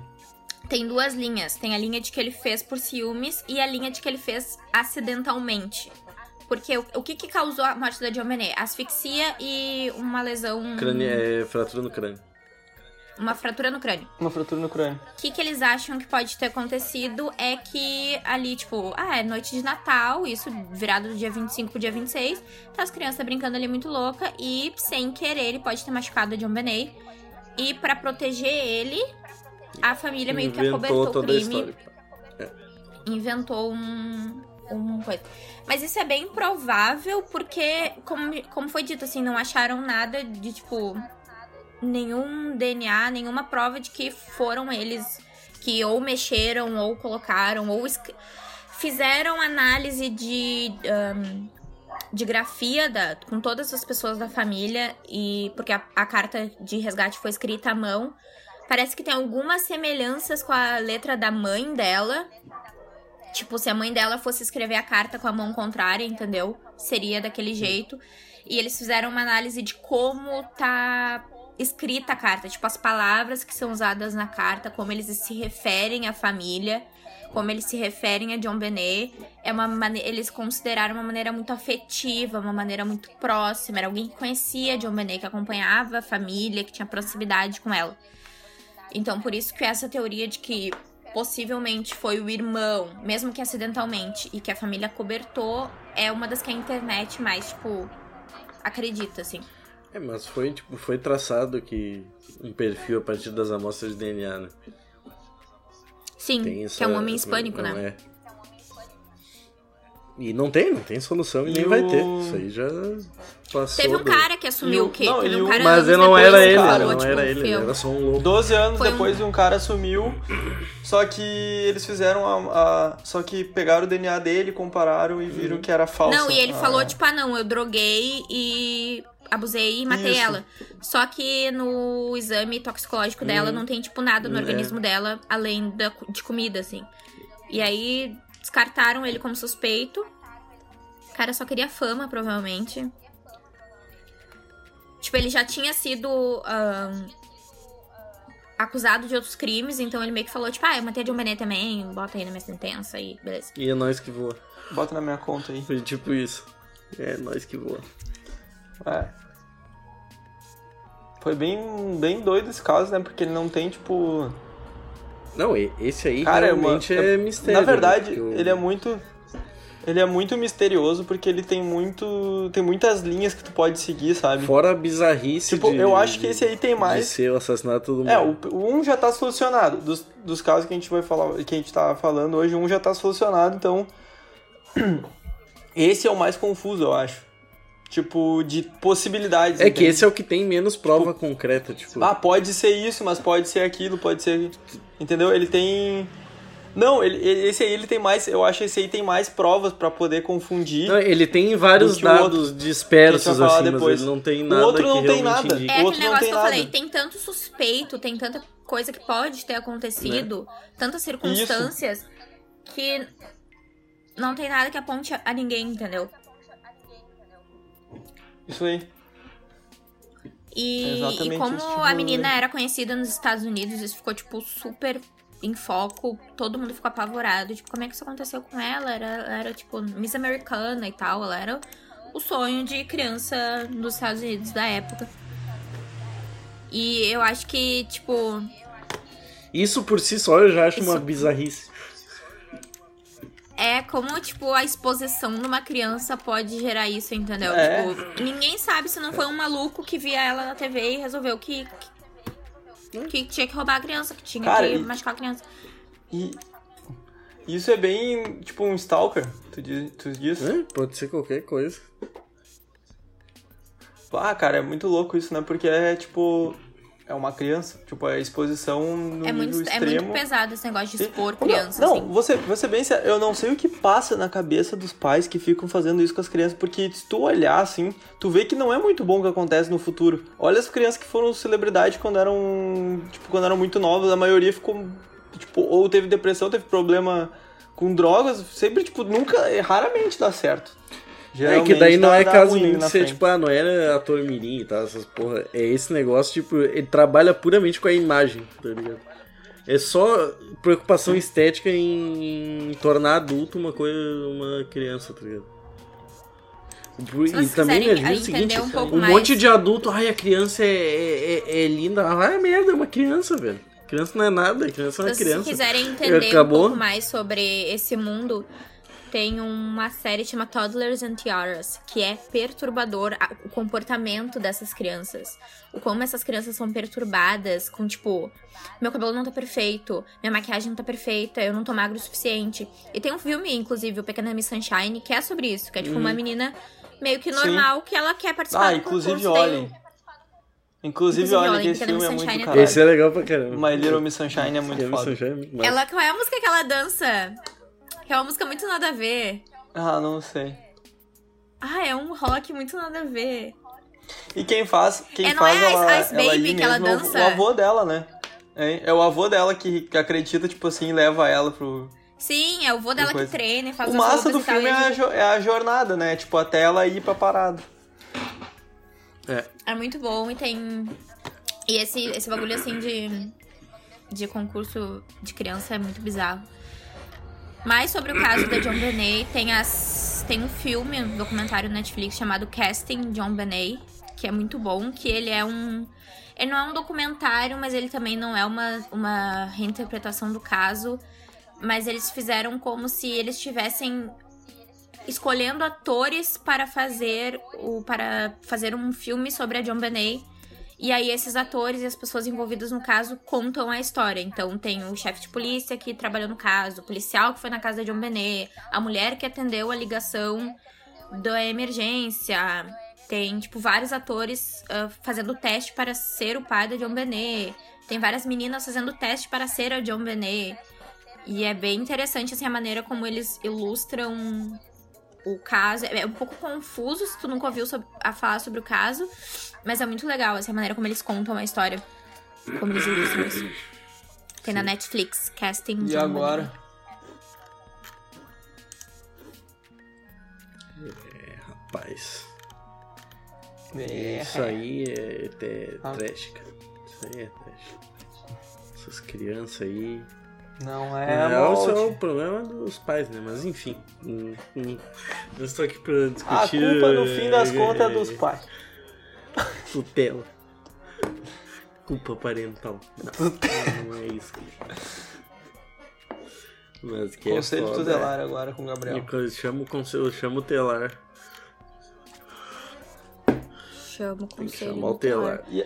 Tem duas linhas. Tem a linha de que ele fez por ciúmes e a linha de que ele fez acidentalmente. Porque o, o que, que causou a morte da Benet? Asfixia e uma lesão. Crânio, é, fratura no crânio. Uma fratura no crânio. Uma fratura no crânio. O que, que eles acham que pode ter acontecido é que ali, tipo, ah, é noite de Natal, isso virado do dia 25 pro dia 26, tá as crianças brincando ali muito louca e, sem querer, ele pode ter machucado a John Benet. E pra proteger ele, a família meio que Inventou acobertou o crime inventou um. uma coisa. Mas isso é bem provável porque, como, como foi dito, assim, não acharam nada de, tipo, nenhum DNA, nenhuma prova de que foram eles que ou mexeram, ou colocaram, ou fizeram análise de, um, de grafia da, com todas as pessoas da família, e porque a, a carta de resgate foi escrita à mão. Parece que tem algumas semelhanças com a letra da mãe dela. Tipo, se a mãe dela fosse escrever a carta com a mão contrária, entendeu? Seria daquele jeito. E eles fizeram uma análise de como tá escrita a carta, tipo as palavras que são usadas na carta, como eles se referem à família, como eles se referem a John Benet, é uma eles consideraram uma maneira muito afetiva, uma maneira muito próxima, era alguém que conhecia John Benet, que acompanhava a família, que tinha proximidade com ela. Então, por isso que essa teoria de que possivelmente foi o irmão, mesmo que acidentalmente, e que a família cobertou, é uma das que a internet mais, tipo, acredita, assim. É, mas foi, tipo, foi traçado que um perfil a partir das amostras de DNA, né? Sim, essa, que é um homem hispânico, né? É. E não tem, não tem solução e, e nem o... vai ter. Isso aí já passou. Teve um cara que assumiu o quê? Não, Teve um cara Mas não era ele, cara, não tipo, era ele, era só um louco. 12 anos Foi depois um... um cara assumiu, só que eles fizeram a, a, Só que pegaram o DNA dele, compararam e viram hum. que era falso. Não, e ele ah. falou, tipo, ah não, eu droguei e abusei e matei Isso. ela. Só que no exame toxicológico dela hum. não tem, tipo, nada no é. organismo dela, além da, de comida, assim. E aí descartaram ele como suspeito. O cara só queria fama, provavelmente. Tipo, ele já tinha sido um, acusado de outros crimes, então ele meio que falou, tipo, ah, eu matei a John Benet também, bota aí na minha sentença e beleza. E é nós que voa. Bota na minha conta aí. Foi tipo isso. É nós que voa. É. Foi bem, bem doido esse caso, né? Porque ele não tem, tipo. Não, esse aí Cara, realmente é, uma, é mistério. Na verdade, né? eu... ele é muito. Ele é muito misterioso porque ele tem muito. Tem muitas linhas que tu pode seguir, sabe? Fora a bizarrice. Tipo, de, eu acho que esse aí tem mais. De ser o assassinato do É, o, o um já tá solucionado. Dos, dos casos que a gente vai falar, que a gente tá falando hoje, um já tá solucionado, então. Esse é o mais confuso, eu acho. Tipo, de possibilidades. É entende? que esse é o que tem menos prova tipo, concreta, tipo. Ah, pode ser isso, mas pode ser aquilo, pode ser. Entendeu? Ele tem. Não, ele, esse aí ele tem mais. Eu acho que esse aí tem mais provas para poder confundir. Não, ele tem vários dados dispersos, assim, depois. mas ele não tem nada. O outro não tem nada. Indica. É aquele negócio que eu falei, tem tanto suspeito, tem tanta coisa que pode ter acontecido, né? tantas circunstâncias, Isso. que não tem nada que aponte a ninguém, entendeu? Isso aí. E, é e como tipo a menina era conhecida nos Estados Unidos, isso ficou, tipo, super em foco. Todo mundo ficou apavorado. Tipo, como é que isso aconteceu com ela? Era, era tipo, Miss Americana e tal. Ela era o sonho de criança nos Estados Unidos da época. E eu acho que, tipo. Isso por si só eu já acho isso... uma bizarrice é como, tipo, a exposição numa criança pode gerar isso, entendeu? É. Tipo, ninguém sabe se não foi um maluco que via ela na TV e resolveu que, que, que tinha que roubar a criança, que tinha Cara, que e, machucar a criança. E isso é bem, tipo, um stalker, tu diz? Tu diz? É, pode ser qualquer coisa. Ah, cara, é muito louco isso, né? Porque é, tipo, é uma criança. Tipo, a exposição no é muito, extremo. É muito pesado esse negócio de expor criança. Não, assim. não você, você bem eu não sei o que passa na cabeça dos pais que ficam fazendo isso com as crianças, porque se tu olhar assim, tu vê que não é muito bom o que acontece no futuro. Olha as crianças que foram celebridade quando eram, tipo, quando eram muito novas, a maioria ficou, tipo, ou teve depressão, teve problema com drogas, sempre, tipo, nunca, raramente dá certo. Geralmente é que daí não é caso de ser, tipo, ah, não era ator mirim e tal, essas porra. É esse negócio, tipo, ele trabalha puramente com a imagem, tá ligado? É só preocupação estética em, tornar adulto uma coisa, uma criança, tá ligado? E também me ajuda o seguinte, um, um monte de adulto, ai, a criança é, é, é, é linda. Ai, ah, merda, é uma criança, velho. Criança não é nada, criança é uma criança. Se quiserem entender Acabou. um pouco mais sobre esse mundo, tem uma série chama Toddlers and Tiaras, que é perturbador a- o comportamento dessas crianças. O como essas crianças são perturbadas com, tipo, meu cabelo não tá perfeito, minha maquiagem não tá perfeita, eu não tô magro o suficiente. E tem um filme, inclusive, o Pequena Miss Sunshine, que é sobre isso, que é tipo uma menina meio que Uhum. Sim. normal que ela quer participar Ah, do inclusive concurso, daí- olhem. Inclusive Inclusive, olhem olhem, que esse filme é muito é caralho. Esse é legal pra caramba. My Little Miss Sunshine é muito foda. Sunshine é. Ela, qual é a música que ela dança? É uma música muito nada a ver. Ah, não sei. Ah, é um rock muito nada a ver. E quem faz, quem É, não faz é a ela, Ice ela Baby que ela é o- dança? O avô dela, né? É, é o avô dela que, que acredita, tipo assim, e leva ela pro. Sim, é o vô dela que treina e faz O as massa do tal, filme é a, é a jornada, né? Tipo, até ela ir pra parada. É. É muito bom e tem. E esse, esse bagulho assim de. De concurso de criança é muito bizarro. Mais sobre o caso da John Benet, tem, as, tem um filme, um documentário Netflix chamado Casting John Benet, que é muito bom, que ele é um. Ele não é um documentário, mas ele também não é uma, uma reinterpretação do caso. Mas eles fizeram como se eles estivessem escolhendo atores para fazer o para fazer um filme sobre a John Benet. E aí esses atores e as pessoas envolvidas no caso contam a história. Então tem o chefe de polícia que trabalhou no caso, o policial que foi na casa da John Benet, a mulher que atendeu a ligação da emergência. Tem, tipo, vários atores ah, fazendo teste para ser o pai da John Benet. Tem várias meninas fazendo teste para ser a John Benet. E é bem interessante, assim, a maneira como eles ilustram o caso. É um pouco confuso se tu nunca ouviu sob- a falar sobre o caso, mas é muito legal, assim, a maneira como eles contam a história. Como eles ilustram isso. Tem na Netflix, Casting E agora? Rapaz. É. Isso aí é, é Ah. trash, cara. Isso aí é trash. Essas crianças aí. Não Na é. real, isso é o problema dos pais, né? Mas enfim. Eu estou aqui pra A discutir. culpa, no fim das eh, contas, é dos pais. Tutela. Culpa parental. Não, não é isso. Mas que Conselho é foda, tutelar agora com o é. Gabriel. Eu chamo o conselho, eu chamo o telar. Chama o Tem que conselho. chamar o telar. E,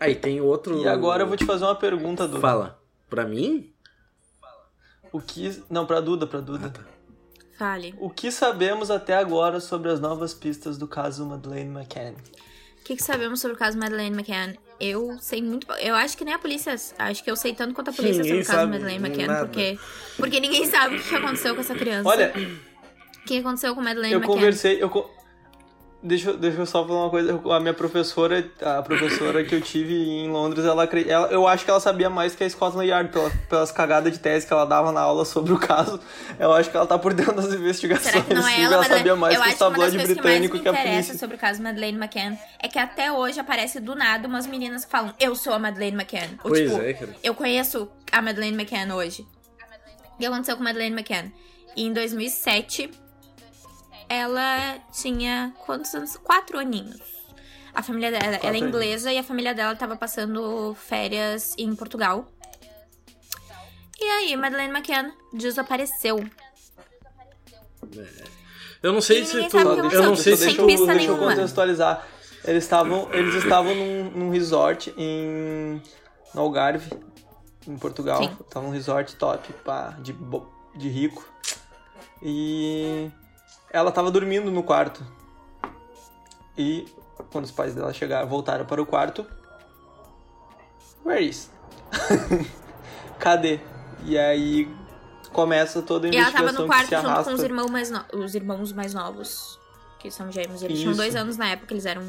Aí tem outro. e agora eu vou te fazer uma pergunta, Duda. Fala. Pra mim? O que. Não, pra Duda, pra Duda. Fale. O que sabemos até agora sobre as novas pistas do caso Madeleine McCann? O que, que sabemos sobre o caso Madeleine McCann? Eu sei muito. Eu acho que nem a polícia. Acho que eu sei tanto quanto a polícia Ninguém sobre o caso Madeleine McCann, nada. porque. Porque ninguém sabe o que aconteceu com essa criança. Olha, O que aconteceu com Madeleine eu McCann? conversei. Eu, co- deixa, eu- deixa eu só falar uma coisa. A minha professora, a professora que eu tive em Londres, ela, ela eu acho que ela sabia mais que a Scotland Yard pela- pelas cagadas de tese que ela dava na aula sobre o caso. Eu acho que ela tá por dentro das investigações. Será que não é sim, ela, ela sabia mais eu que o tabloide coisas que mais me britânico que a interessa polícia. sobre o caso Madeleine McCann é que até hoje aparece do nada umas meninas que falam eu sou a Madeleine McCann. Ou, Pois tipo, é, cara. eu conheço a Madeleine McCann hoje. O que aconteceu com a Madeleine McCann? E em 2007, ela tinha quantos anos? Quatro aninhos. A família dela, ela é aninhos. inglesa e a família dela tava passando férias em Portugal. E aí, Madeleine McCann desapareceu. Eu não sei E se tu. Eu não sei se tu. deixa, eu, deixa eu nenhuma. contextualizar. Eles estavam, eles estavam num, num resort em no Algarve, em Portugal. Sim. Tava num resort top, pá, de, de rico. E ela tava dormindo no quarto. E quando os pais dela chegaram, voltaram para o quarto. Where is? Cadê? E aí começa toda a E ela investigação tava no quarto junto arrasta. com os irmãos mais, no- os irmãos mais novos, que são gêmeos. Eles tinham Isso. dois anos na época, eles eram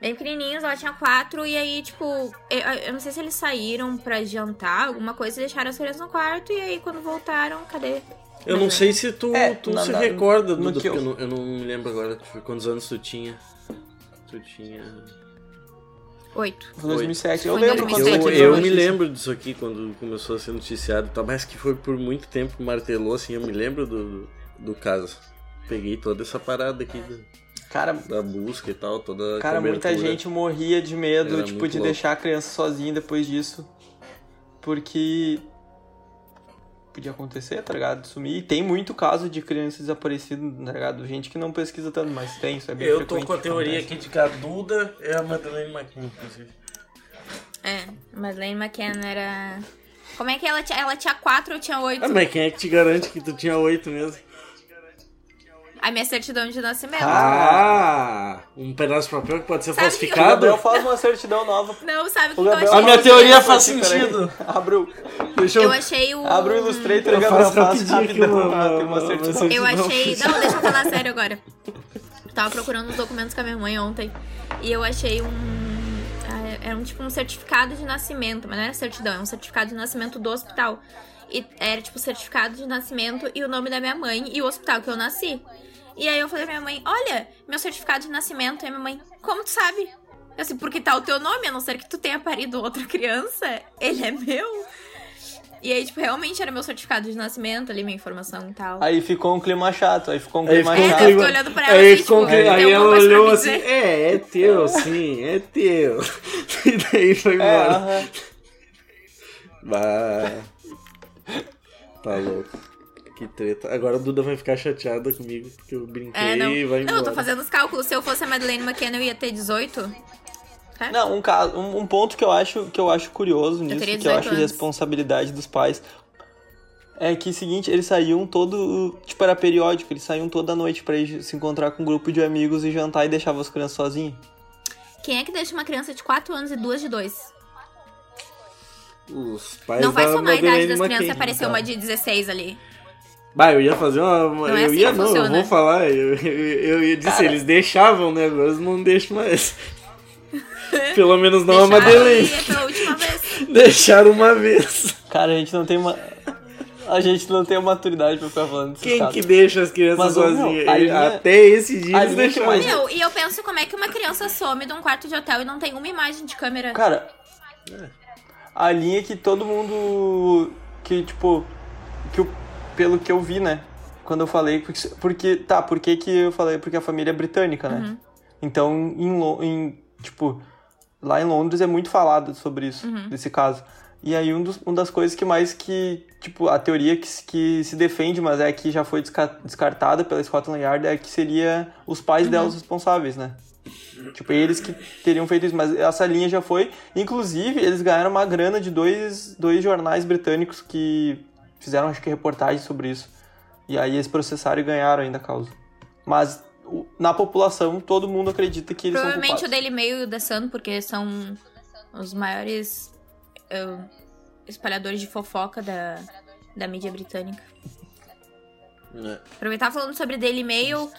bem pequenininhos, ela tinha quatro, e aí, tipo, eu, eu não sei se eles saíram pra jantar, alguma coisa, e deixaram as crianças no quarto, e aí quando voltaram, cadê? Eu não sei se tu, É, tu na- se na- recorda, no Duda, que eu- porque eu não, eu não me lembro agora tipo, quantos anos tu tinha. Tu tinha. Oito. Foi 2007. Eu Foi lembro quando 2007, Eu, a eu me lembro disso aqui quando começou a ser noticiado e tal, mas que foi por muito tempo martelou, assim, eu me lembro do, do caso. Peguei toda essa parada aqui do- Cara, da busca e tal, toda a cara muita cobertura. gente morria de medo, Era tipo, de louco. deixar a criança sozinha depois disso. Porque. Podia acontecer, tá ligado? Sumir. E tem muito caso de criança desaparecida, tá ligado? Gente que não pesquisa tanto, mas tem, isso é Eu tô com a que teoria acontece. aqui de que a Duda é a Madeleine McCann, inclusive. É, Madeleine McCann era. Como é que ela tinha? Ela tinha quatro ou tinha oito? Ah, mas quem é que te garante que tu tinha oito mesmo? A minha certidão de nascimento. Ah, um pedaço de papel que pode ser Sabe que O falsificado? Gabriel faz uma certidão nova. Não, sabe o que, eu achei? A minha teoria faz sentido. o, Deixa Eu achei o. abre o Illustrator e o Eu Gabriel faço faz rapidão. uma- Ah, tem uma uma- certidão. Eu Não, achei. Não, deixa eu falar sério agora. Tava procurando os documentos com a minha mãe ontem. E eu achei um. ah, Era um tipo um certificado de nascimento, mas não era certidão, é um certificado de nascimento do hospital. E era tipo certificado de nascimento e o nome da minha mãe e o hospital que eu nasci. E aí eu falei pra minha mãe, olha, meu certificado de nascimento. E a minha mãe, como tu sabe? Eu assim, porque tá o teu nome, a não ser que tu tenha parido outra criança, ele é meu. E aí, tipo, realmente era meu certificado de nascimento ali, minha informação e tal. Aí ficou um clima chato, aí ficou um Aí clima ficou um É, chato. daí eu clima- olhando pra ela Aí, assim, ficou um tipo, clima- aí ela olhou assim, é, é teu, sim, é teu. E daí foi É, embora. aham. Bah. Tá louco. Que treta. Agora a Duda vai ficar chateada comigo porque eu brinquei É, não. e vai embora. Não, eu tô fazendo os cálculos. Se eu fosse a Madeleine McKenna, eu ia ter 18. É? Não, um, caso, um, um ponto que eu acho que eu acho curioso nisso, teria que eu 18 acho anos. responsabilidade dos pais, é que seguinte, eles saíam todo, tipo, era periódico, eles saíam toda noite pra ir se encontrar com um grupo de amigos e jantar e deixavam as crianças sozinhas. Quem é que deixa uma criança de 4 anos e duas de 2? Os pais Não vai somar a idade Madeleine das crianças e aparecer então. uma de 16 ali. Bah, eu ia fazer uma. Não é eu assim ia que não, eu funciona. vou falar. Eu, eu, eu ia dizer, eles deixavam, né? Agora eles não deixam mais. Pelo menos não a Deixaram Madeleine. e é pela última vez. Deixaram uma vez. Cara, a gente não tem uma... A gente não tem maturidade pra ficar falando desses Quem casos. que deixa as crianças Mas, sozinhas? a linha- Até esse dia a eles deixaram. mais- Meu, e eu penso como é que uma criança some de um quarto de hotel e não tem uma imagem de câmera. Cara, a linha que todo mundo. Que, tipo. Que o- pelo que eu vi, né? Quando eu falei. Porque, porque- tá, por que, que eu falei? Porque a família é britânica, né? Então, em, em. Tipo. Lá em Londres é muito falado sobre isso, desse caso. E aí, um dos, uma das coisas que mais que. Tipo, a teoria que, se- que se defende, mas é que já foi desca- descartada pela Scotland Yard, é que seria os pais delas responsáveis, né? Tipo, eles que teriam feito isso, mas essa linha já foi. Inclusive, eles ganharam uma grana de dois, dois jornais britânicos que fizeram, acho que, reportagem sobre isso. E aí eles processaram e ganharam ainda a causa. Mas o- na população, todo mundo acredita que eles Provavelmente são o culpados. Daily Mail e o The Sun, porque são os maiores eh, espalhadores de fofoca da, da mídia britânica. É. Aproveitar falando sobre Daily Mail.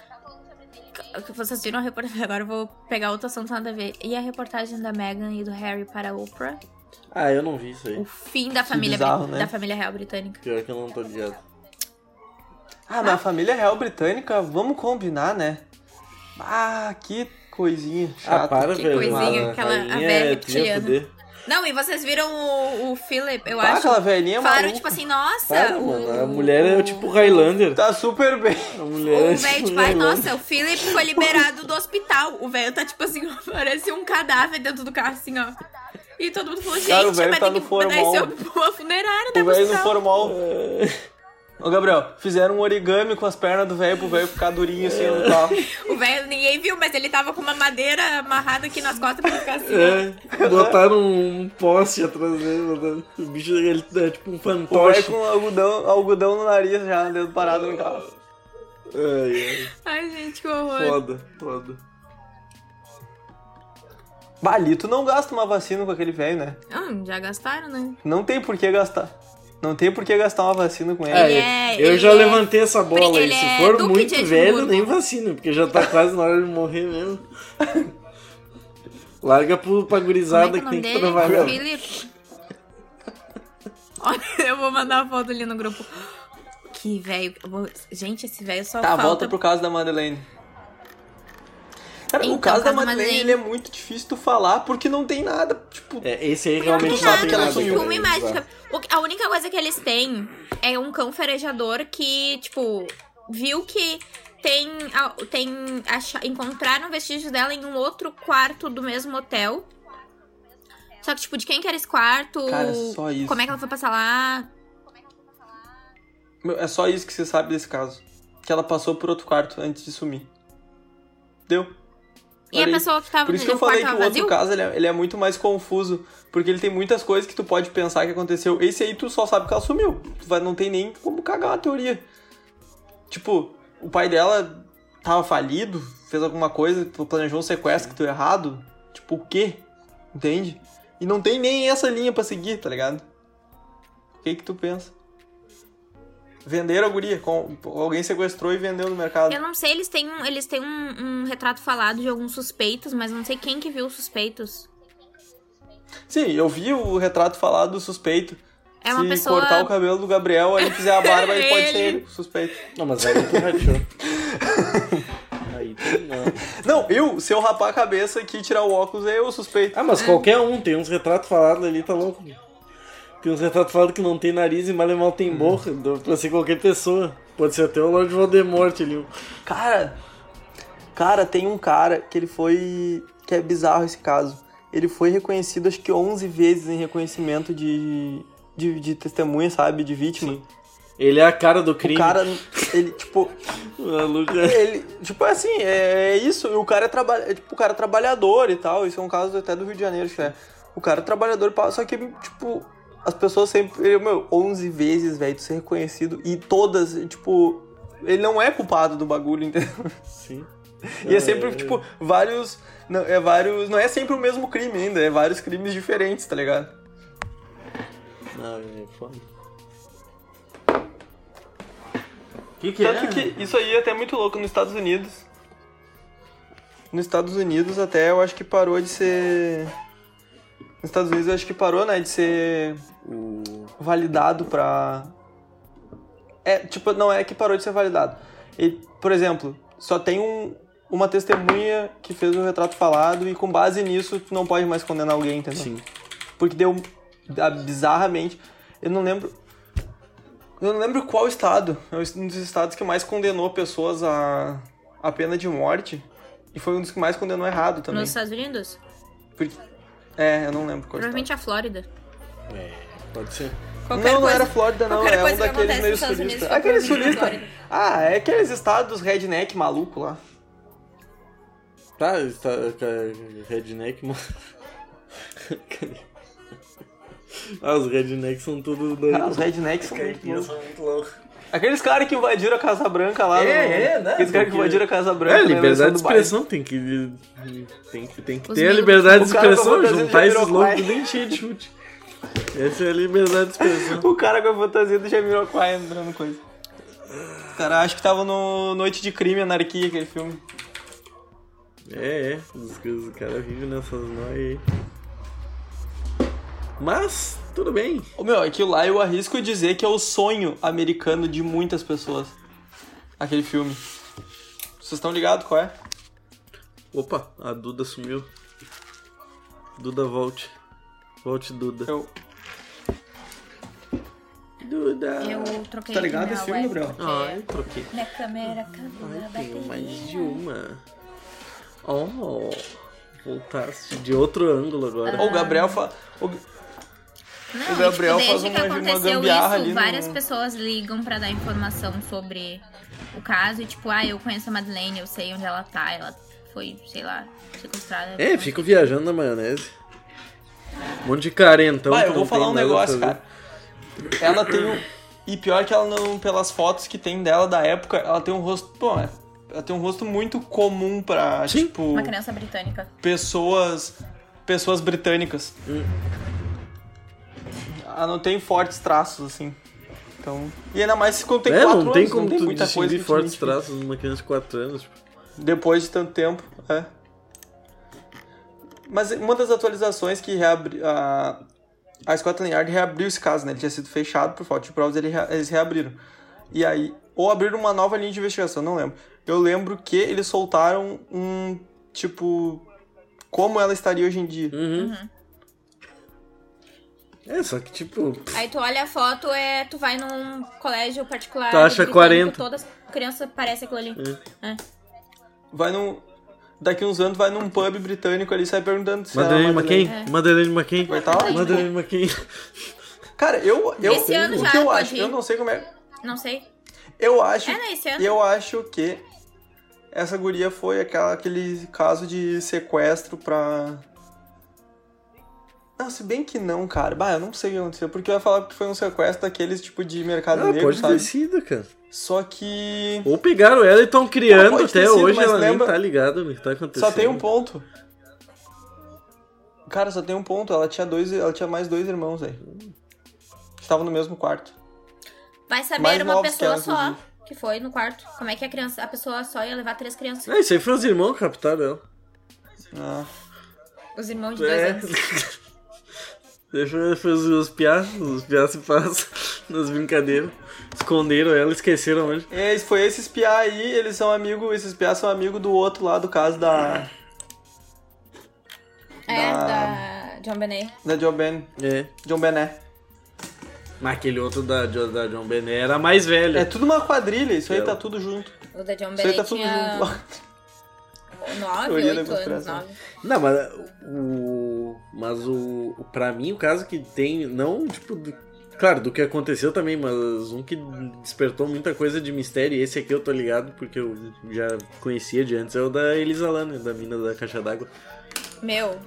Que- Que vocês viram a reportagem. Agora eu vou pegar outro assunto nada a ver. E a reportagem da Meghan e do Harry para a Oprah? Ah, eu não vi isso aí. O fim da família, bizarro, né? da família real britânica. Pior que eu não tô ligado. Ah, mas a família real britânica, vamos combinar, né? Ah, que coisinha chata. Ah, para, Que velho. coisinha, aquela- a velha é- fuder. Não, e vocês viram o, o Philip, eu Ah, acho. aquela velhinha Falaram, maluca. tipo assim, nossa. Para, o, mano. A mulher é tipo Highlander. Tá super bem. A mulher é O velho, tipo, ai, nossa, o Philip foi liberado do hospital. O velho tá, tipo assim, parece um cadáver dentro do carro, assim, ó. E todo mundo falou, gente, Cara, o velho mas tá tem no formal. ser uma funerária, né? O velho no hospital. formal. Ô, Gabriel, fizeram um origami com as pernas do velho pro velho ficar durinho assim no carro. O velho, ninguém viu, mas ele tava com uma madeira amarrada aqui nas costas pra ficar assim. ó. É, botaram um poste atrás dele. botaram- O bicho ele é tipo um O velho fantoche. com algodão, algodão no nariz já, dedo parado no carro. Ai, Ai, gente, que horror. ai. Foda, foda. Balito não gasta uma vacina com aquele velho, né? Ah, já gastaram, né? Não tem por que gastar. Não tem por que gastar uma vacina com ele. É, é- eu ele já é- levantei essa bola aí. Se é for de muito velho, nem vacina, porque já tá quase na hora de morrer mesmo. Larga pro, pra é gurizada que é que, o tem que trabalhar. Olha, eu vou mandar a foto ali no grupo. Que velho. vou- Gente, esse velho só Tá, falta... volta pro caso da Madeleine. Cara, Então, o caso da caso da Madeleine, Madeleine. ele é muito difícil tu falar porque não tem nada, tipo... É, esse aí Não realmente tem sabe nada, que ela tipo, uma imagem. A única coisa que eles têm é um cão farejador que, tipo, viu que tem. a- tem acha, encontraram vestígios dela em um outro quarto do mesmo hotel. Só que, tipo, de quem que era esse quarto? Cara, só isso. Como é que ela foi passar lá? Meu, É só isso que você sabe desse caso. Que ela passou por outro quarto antes de sumir. Deu. E a pessoa que tava Por isso que eu falei que o outro vazio? caso ele é, ele é muito mais confuso. Porque ele tem muitas coisas que tu pode pensar que aconteceu. Esse aí tu só sabe que ela sumiu. Tu vai, não tem nem como cagar uma teoria. Tipo, o pai dela tava falido, fez alguma coisa, planejou um sequestro que deu errado. Tipo, o quê? Entende? E não tem nem essa linha pra seguir, tá ligado? O que que tu pensa? Venderam a guria. com- alguém sequestrou e vendeu no mercado. Eu não sei, eles têm, um, eles têm um, um retrato falado de alguns suspeitos, mas não sei quem que viu os suspeitos. Sim, eu vi o retrato falado do suspeito. É uma Se pessoa- cortar o cabelo do Gabriel, aí fizer a barba, aí pode ser Ele. ele, o suspeito. Não, mas aí tu rachou. aí tu não. Não, eu, se eu rapar a cabeça aqui e tirar o óculos, é eu o suspeito. Ah, mas qualquer um, tem uns retratos falados ali, tá louco. Tem uns retratos falados que não tem nariz e mal e mal tem boca. Dá pra ser qualquer pessoa. Pode ser até o Lord Voldemort ali. Cara, cara, tem um cara que ele foi. que é bizarro esse caso. Ele foi reconhecido acho que 11 vezes em reconhecimento de, de, de testemunha, sabe? De vítima. Sim. Ele é a cara do O crime. cara, ele, tipo, A Lu- ele, tipo, é assim, é, é isso, e o cara é, traba, é tipo, o cara é trabalhador e tal, isso é um caso até do Rio de Janeiro, acho que é. O cara é trabalhador, só que, tipo, as pessoas sempre, meu, 11 vezes, velho, de ser reconhecido, e todas, tipo, ele não é culpado do bagulho, entendeu? Sim. E é sempre, tipo, vários, não, é vários, não é sempre o mesmo crime ainda, é vários crimes diferentes, tá ligado? Não, é foda. Que que Tanto é? que isso aí é até muito louco nos Estados Unidos. Nos Estados Unidos até eu acho que parou de ser. Nos Estados Unidos eu acho que parou, né, de ser O... validado pra. É, tipo, não é que parou de ser validado. Ele, por exemplo, só tem um, uma testemunha que fez o retrato falado e com base nisso tu não pode mais condenar alguém, entendeu? Sim. Porque deu ah, bizarramente. Eu não lembro. Eu não lembro qual estado. É um dos estados que mais condenou pessoas a, a pena de morte. E foi um dos que mais condenou errado também. Nos Estados Unidos? Porque- é, eu não lembro qual Provavelmente a Flórida. É, pode ser. Qualquer não, não coisa- era Flórida, não. É um daqueles meio sulistas. Aqueles. Flórida. Ah, é aqueles estados redneck maluco lá. Tá, está, ca- redneck, mano. ah, os rednecks são tudo Ah, os rednecks são muito loucos. Aqueles caras que invadiram a Casa Branca lá. É, no... é, né? Aqueles caras que invadiram a Casa Branca. É, liberdade de expressão tem que. Tem que, tem que Os ter a mil- liberdade de cara a expressão, juntar de esses loucos nem cheio de chute. Essa é a liberdade de expressão. O cara com a fantasia do Jamiroquai entrando coisa. Os caras acham que tava no Noite de Crime, Anarquia, aquele filme. É, é. Os, os caras vivem nessas noias aí. Mas, tudo bem. Ô meu, aquilo lá eu arrisco dizer que é o sonho americano de muitas pessoas. Aquele filme. Vocês estão ligados qual é? Opa, a Duda sumiu. Duda, volte. Volte, Duda. Eu... Duda. Eu troquei Tá ligado esse filme, Gabriel? porque Ai, troquei. Minha câmera acabou Ai, tenho mais de uma. Oh, voltaste de outro ângulo agora. Ô, O Gabriel fa... o... Não, O Gabriel e, tipo, faz desde uma- que aconteceu isso, ali no- várias pessoas ligam pra dar informação sobre o caso. E tipo, ah, eu conheço a Madeleine, eu sei onde ela tá. Ela foi, sei lá, sequestrada. É, fico viajando na maionese. Um monte de carentão. Vai, que eu vou falar um negócio, cara. Ela tem um... E pior que ela não... Pelas fotos que tem dela da época, ela tem um rosto... Bom, é... Ela tem um rosto muito comum pra, Sim. tipo... Uma criança britânica. pessoas pessoas britânicas. Hum. Ela não tem fortes traços assim. Então, e ainda mais quando tem é, quatro não tem anos, como não tem tu muita distinguir fortes traços numa criança de 4 anos. Tipo. Depois de tanto tempo, é. Mas uma das atualizações que reabri, a, a Scotland Yard reabriu esse caso, né? Ele tinha sido fechado por falta de provas, ele rea- eles reabriram. E aí, ou abriram uma nova linha de investigação, não lembro. Eu lembro que eles soltaram um, tipo, como ela estaria hoje em dia. Uhum. É, só que tipo. Aí tu olha a foto, é, tu vai num colégio particular. Tu acha britânico, 40. Todas as crianças parecem aquilo ali. É. Vai num. Daqui uns anos vai num pub britânico ali e sai perguntando se Madeleine a McCain? Madeleine. Madeleine McCain? Vai tá lá? Madeleine McCain. Cara, eu. eu Esse ano o já que eu acho, ir. eu não sei como é. Não sei. Eu acho, É, né, esse ano. eu acho que essa guria foi aquela, aquele caso de sequestro pra. Não, se bem que não, cara. Bah, eu não sei o que aconteceu. Porque eu ia falar que foi um sequestro daqueles tipo de mercado Ah, negro, pode sabe? ter sido, cara. Só que. Ou pegaram ela e estão Ah, criando até sido, hoje, ela lembra- nem tá ligada no que tá acontecendo. Só tem um ponto. Cara, só tem um ponto. Ela tinha dois. Ela tinha mais dois irmãos aí. Estavam no mesmo quarto. Vai saber Mais uma que pessoa ela, só inclusive. que foi no quarto. Como é que a criança, a pessoa só ia levar três crianças? Ah, isso aí foi os irmãos que captaram ela. Ah. Os irmãos de dois É. anos. Deixa foi os, os piá, os piá se passam nas brincadeiras. Esconderam ela, esqueceram onde. É, foi esses piá aí, eles são amigos. Esses piá são amigos do outro lá do caso da. É, Da- da John Benet. Da John Ben. É. John Bené. Mas aquele outro da, da John Benet era mais velho. É tudo uma quadrilha, isso aí Ela. tá tudo junto. O da John Isso aí Benet tá tudo tinha junto. Nove, Teoria da oito anos, conspiração. nove. Não, mas o. Mas o. Pra mim, o caso que tem. Não, tipo. do- claro, do que aconteceu também, mas um que despertou muita coisa de mistério. E esse aqui eu tô ligado porque eu já conhecia de antes. É o da Elisa Lana, da mina da caixa d'água. Meu.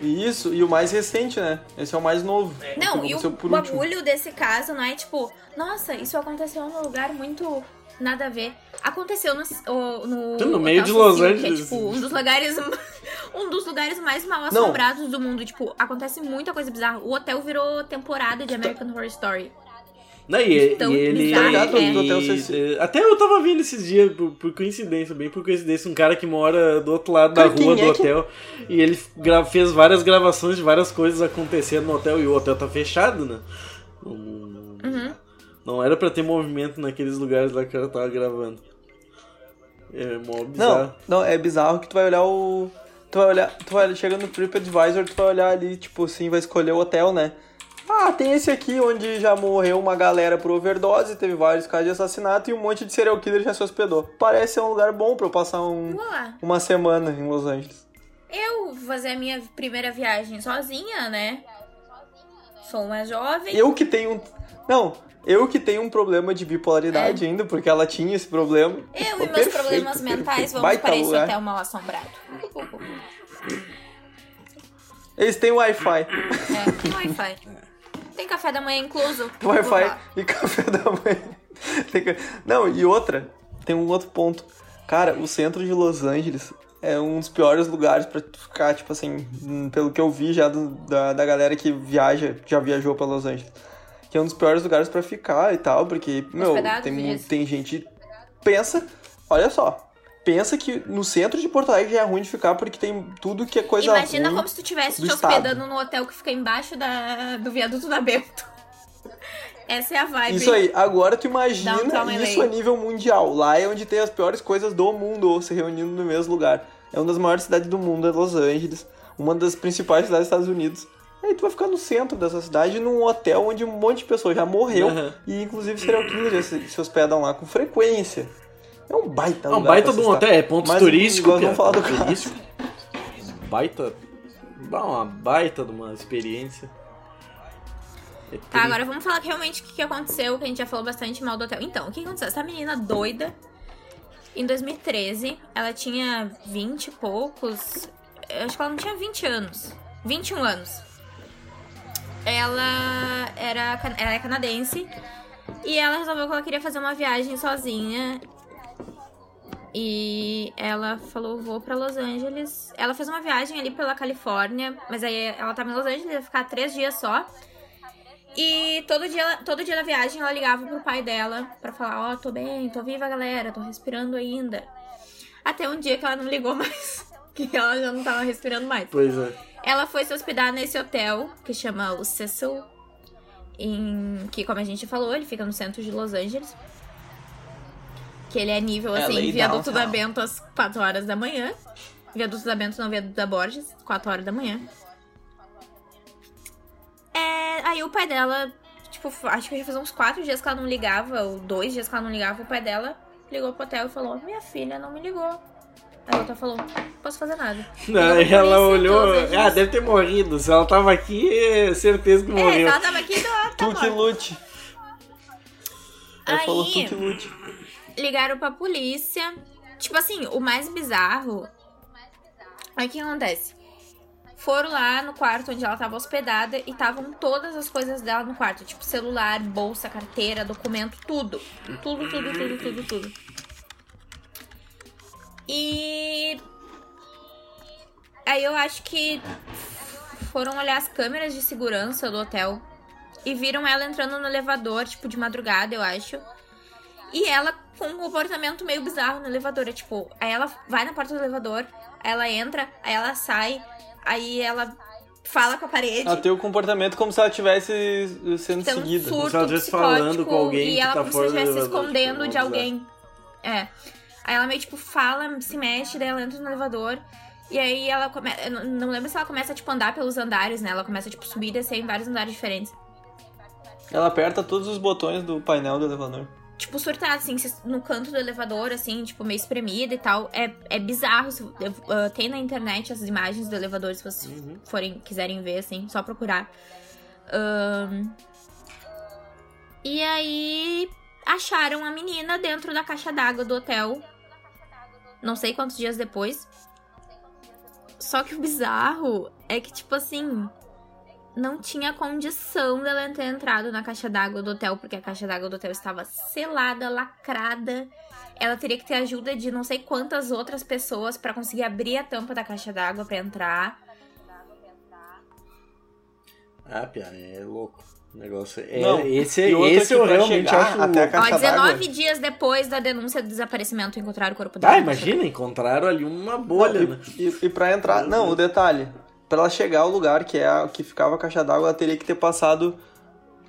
E isso, e o mais recente, né? Esse é o mais novo. Não, e o último. bagulho desse caso não é tipo, nossa, isso aconteceu num lugar muito nada a ver. Aconteceu no, no, no meio Hotel de Los Angeles. Que é, tipo, um dos lugares um dos lugares mais mal assombrados do mundo, tipo, acontece muita coisa bizarra. O hotel virou temporada de American Horror Story. Não, e, e ele. Tá ligado? e- Do Hotel Cecil. até eu tava vendo esses dias, por, por coincidência, bem por coincidência, um cara que mora do outro lado Cara, da rua é do que- hotel. E ele gra- fez várias gravações de várias coisas acontecendo no hotel e o hotel tá fechado, né? Não, Uhum. Não era pra ter movimento naqueles lugares lá que ela tava gravando. É mó bizarro. Não, não, é bizarro que tu vai olhar o. Tu vai olhar. Tu vai chega no TripAdvisor, tu vai olhar ali, tipo assim, vai escolher o hotel, né? Ah, tem esse aqui onde já morreu uma galera por overdose, teve vários casos de assassinato e um monte de serial killer já se hospedou. Parece ser um lugar bom pra eu passar um, uma semana em Los Angeles. Eu vou fazer a minha primeira viagem sozinha, né? Sou uma jovem. Eu que tenho. um- Não, eu que tenho um problema de bipolaridade ainda, porque ela tinha esse problema. Eu Ficou e meus perfeito, problemas perfeito. mentais vamos Baita para esse hotel mal assombrado. Eles têm Wi-Fi. É, tem Wi-Fi. Tem café da manhã incluso. Wi-Fi e café da manhã. Não, e outra, tem um outro ponto. Cara, o centro de Los Angeles é um dos piores lugares pra tu ficar, tipo assim, pelo que eu vi já do- da, da galera que viaja, já viajou pra Los Angeles. Que é um dos piores lugares pra ficar e tal, porque, meu, Hospedado, tem, tem gente. Pensa, olha só. Pensa que no centro de Porto Alegre já é ruim de ficar porque tem tudo que é coisa Imagina como se tu tivesse do te estado. hospedando no hotel que fica embaixo da, do viaduto da Bento. Essa é a vibe. Isso aí, agora tu imagina LA. isso a nível mundial. Lá é onde tem as piores coisas do mundo se reunindo no mesmo lugar. É uma das maiores cidades do mundo, é Los Angeles. Uma das principais cidades dos Estados Unidos. Aí tu vai ficar no centro dessa cidade, num hotel onde um monte de pessoas já morreu. Aham. E inclusive serial killers se, se hospedam lá com frequência. É um baita É um lugar baita de um hotel, é ponto Mas turístico. nós vamos falar do caso. turístico. Baita. Uma baita de uma experiência. É Tá, agora vamos falar que realmente o que que aconteceu, que a gente já falou bastante mal do hotel. Então, o que aconteceu? Essa menina doida, em 2013, ela tinha 20 e poucos. Acho que ela não tinha 20 anos. 21 anos. Ela era ela é canadense e ela resolveu que ela queria fazer uma viagem sozinha. E ela falou, vou pra Los Angeles. Ela fez uma viagem ali pela Califórnia, mas aí ela tava em Los Angeles, ia ficar três dias só. E todo dia, todo dia da viagem ela ligava pro pai dela pra falar, ó, tô bem, tô viva, galera, tô respirando ainda. Até um dia que ela não ligou mais, que ela já não tava respirando mais. Pois é. Ela foi se hospedar nesse hotel, que chama o Cecil, em, que como a gente falou, ele fica no centro de Los Angeles. Que ele é nível, assim, lay viaduto da downtown. Bento às 4 horas da manhã. Viaduto da Bento não, viaduto da Borges, 4 horas da manhã. É, aí o pai dela, tipo, acho que já fazia uns 4 dias que ela não ligava, ou dois dias que ela não ligava, o pai dela ligou pro hotel e falou, minha filha não me ligou. A outra falou, não posso fazer nada. Ligou pra ela olhou. Ah, deve ter morrido. Se ela tava aqui, é certeza que É, se morreu. ela tava aqui, tá, tá Tu que morta. lute. Aí, Aí- falou tu que lute. ligaram pra polícia. Tipo assim, o mais bizarro. Aí o que acontece? Foram lá no quarto onde ela tava hospedada e estavam todas as coisas dela no quarto. Tipo, celular, bolsa, carteira, documento, tudo. Tudo, tudo, tudo, tudo, tudo. E. Aí eu acho que foram olhar as câmeras de segurança do hotel e viram ela entrando no elevador, tipo, de madrugada, eu acho. E ela com um comportamento meio bizarro no elevador. É tipo, aí ela vai na porta do elevador, aí ela entra, aí ela sai, aí ela fala com a parede. Ela tem o comportamento como se ela estivesse sendo seguida. surto se ela estivesse falando com alguém e ela tá como se estivesse se elevador, escondendo tipo, de alguém. É. Aí ela meio tipo fala, se mexe, daí ela entra no elevador. E aí ela começa. Não lembro se ela começa tipo, a andar pelos andares, né? Ela começa tipo, subir e descer em vários andares diferentes. Ela aperta todos os botões do painel do elevador. Tipo, surtada, assim, no canto do elevador, assim, tipo, meio espremida e tal. É, é bizarro. ah, tem na internet as imagens do elevador, se vocês Uhum. forem, quiserem ver, assim, só procurar. Ahn, E aí acharam a menina dentro da caixa d'água do hotel. Não sei quantos dias depois. Só que o bizarro é que, tipo assim, não tinha condição dela ter entrado na caixa d'água do hotel, porque a caixa d'água do hotel estava selada, lacrada. Ela teria que ter ajuda de não sei quantas outras pessoas pra conseguir abrir a tampa da caixa d'água pra entrar. Ah, Pia, é louco. O negócio é. Não, esse esse que eu realmente chegar acho. até a Ó, Caixa 19 d'água. dias depois da denúncia do desaparecimento, encontraram o corpo dela. Ah, imagina, encontraram ali uma bolha, Não, né? e, e, e pra entrar. Não, o detalhe. Pra ela chegar ao lugar que é a, que ficava a caixa d'água, ela teria que ter passado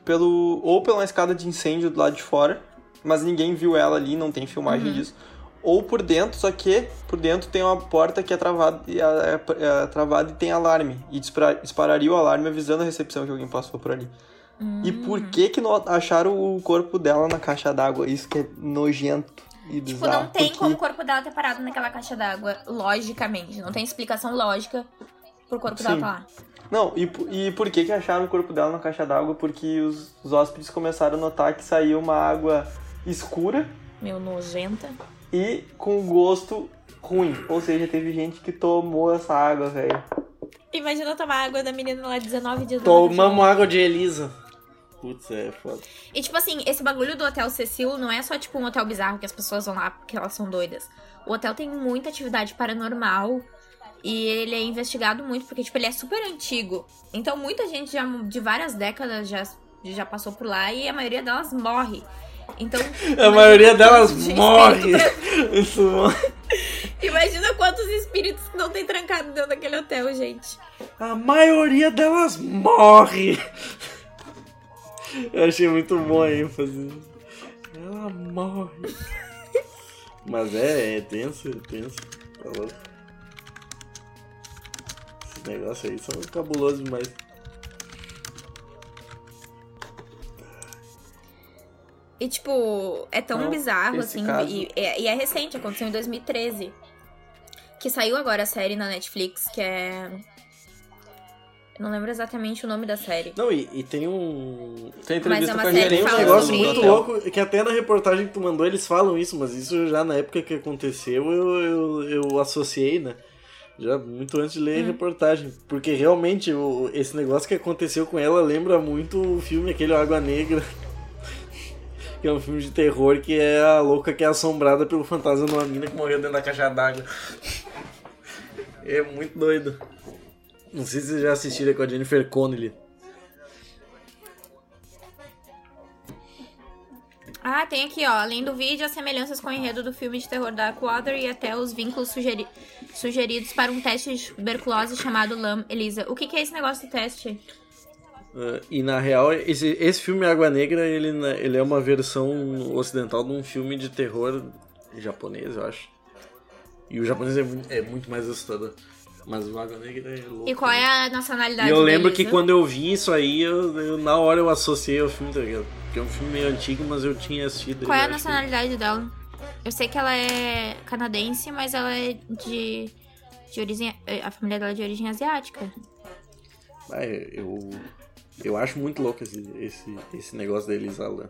pelo. ou pela escada de incêndio do lado de fora, mas ninguém viu ela ali, não tem filmagem disso. Ou por dentro, só que por dentro tem uma porta que é travada e, é, é travada e tem alarme. E dispara- dispararia o alarme avisando a recepção que alguém passou por ali. E por que que não acharam o corpo dela na caixa d'água? Isso que é nojento e Tipo, bizarro. não tem porque- como o corpo dela ter parado naquela caixa d'água, logicamente. Não tem explicação lógica pro corpo dela Sim. estar lá. Não, e, e por que que acharam o corpo dela na caixa d'água? Porque os, os hóspedes começaram a notar que saía uma água escura Meu nojenta. e com gosto ruim. Ou seja, teve gente que tomou essa água, velho. Imagina tomar água da menina lá 19 dias Tomamos água de Elisa. Putz, é foda. E tipo assim, esse bagulho do Hotel Cecil não é só tipo um hotel bizarro que as pessoas vão lá porque elas são doidas. O hotel tem muita atividade paranormal e ele é investigado muito porque tipo ele é super antigo. Então muita gente já de várias décadas já já passou por lá e a maioria delas morre. Então A maioria delas morre. tra- Isso, mano. Imagina quantos espíritos que não tem trancado dentro daquele hotel, gente. A maioria delas morre. Eu achei muito bom a ênfase. Ela morre. Mas é, é tenso, é tenso. Tá louco. Esses negócios aí são cabulosos demais. E, tipo, é tão Não, bizarro, assim. caso- E, é, e é recente, aconteceu em 2013. Que saiu agora a série na Netflix, que é. Não lembro exatamente o nome da série. Não, e, e tem um. Tem Mas entrevista é uma com a um negócio sobre muito louco, que até na reportagem que tu mandou eles falam isso, mas isso já na época que aconteceu eu, eu, eu associei, né? Já muito antes de ler a reportagem. Porque realmente o, esse negócio que aconteceu com ela lembra muito o filme aquele Água Negra. Que é um filme de terror que é a louca que é assombrada pelo fantasma de uma mina que morreu dentro da caixa d'água. É muito doido. Não sei se vocês já assistiram com a Jennifer Connelly. Ah, tem aqui, ó. Além do vídeo, as semelhanças com o enredo do filme de terror Darkwater e até os vínculos sugeri- sugeridos para um teste de tuberculose chamado LAM Elisa. O que, que é esse negócio do teste? Uh, e na real, esse, esse filme Água Negra, ele, na- ele é uma versão ocidental de um filme de terror japonês, eu acho. E o japonês é é muito mais assustador. Mas o Água Negra é louco. E qual é a E nacionalidade eu lembro da que Elisa? quando eu vi isso aí, eu, eu- na hora eu associei ao filme, tá ligado? Porque é um filme meio antigo, mas eu tinha assistido. Qual é a acho que- nacionalidade dela? Eu sei que ela é canadense, mas ela é de, de origem. A família dela é de origem asiática. Ah, eu, eu acho muito louco esse, esse, esse negócio da Elisa Lam.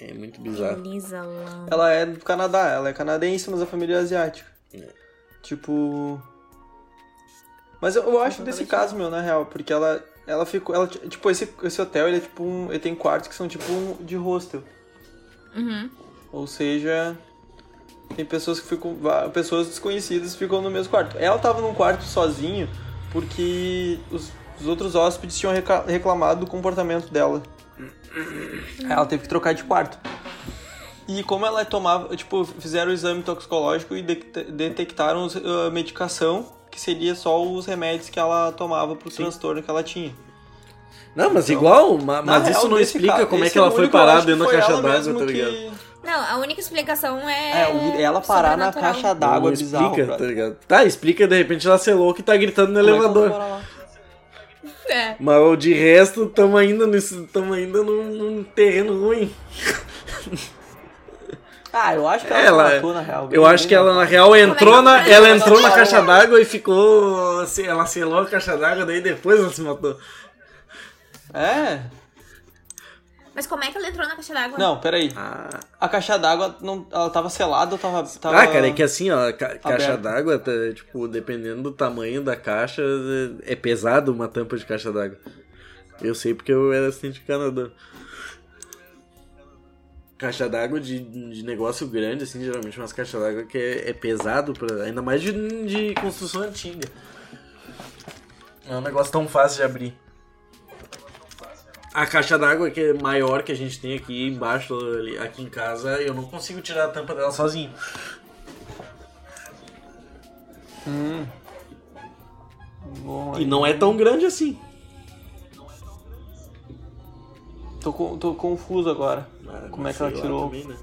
É muito bizarro. Elisa Lam. Ela é do Canadá, ela é canadense, mas a família é asiática. É. Tipo. Mas eu, eu acho desse caso, meu, na real, porque ela. Ela ficou. Ela, tipo, esse, esse hotel, ele é tipo um. Ele tem quartos que são tipo um de hostel. Uhum. Ou seja. Tem pessoas que ficam. Pessoas desconhecidas ficam no mesmo quarto. Ela tava num quarto sozinho porque os, os outros hóspedes tinham reclamado do comportamento dela. Aí ela teve que trocar de quarto. E como ela tomava, tipo, fizeram o exame toxicológico e de- detectaram a medicação, que seria só os remédios que ela tomava pro transtorno que ela tinha. Não, mas Então, igual, ma- Na mas isso não explica ca- como é que ela o foi parar que dentro da caixa d'água, tá que- ligado? Não, a única explicação é. É, ela parar na caixa d'água Não bizarro. explica, tá ligado? Tá, explica, de repente ela selou que tá gritando no Como é que elevador. lá? É. Mas de resto, tamo ainda, nesse, tamo ainda num, num terreno ruim. Ah, eu acho que ela, Ela- se matou, na real. Eu acho que ela, na real, entrou na, ela entrou na caixa d'água e ficou. se- Ela selou a caixa d'água, daí depois ela se matou. É? Mas como é que ela entrou na caixa d'água? Não, peraí. Ah, A caixa d'água, não, ela tava selada ou tava... tava... ah, cara, é que assim, ó, ca- caixa d'água, tá, tipo, dependendo do tamanho da caixa, é é pesado uma tampa de caixa d'água. Eu sei porque eu era assistente de Canadá. Caixa d'água de, de negócio grande, assim, geralmente umas caixas d'água que é, é pesado, pra, ainda mais de, de construção antiga. Não é um negócio tão fácil de abrir. A caixa d'água que é maior que a gente tem aqui embaixo, ali- aqui em casa, eu não consigo tirar a tampa dela sozinho. Bom, E não é tão grande assim. tô, tô confuso agora. Ah, Como é que ela tirou? também, né?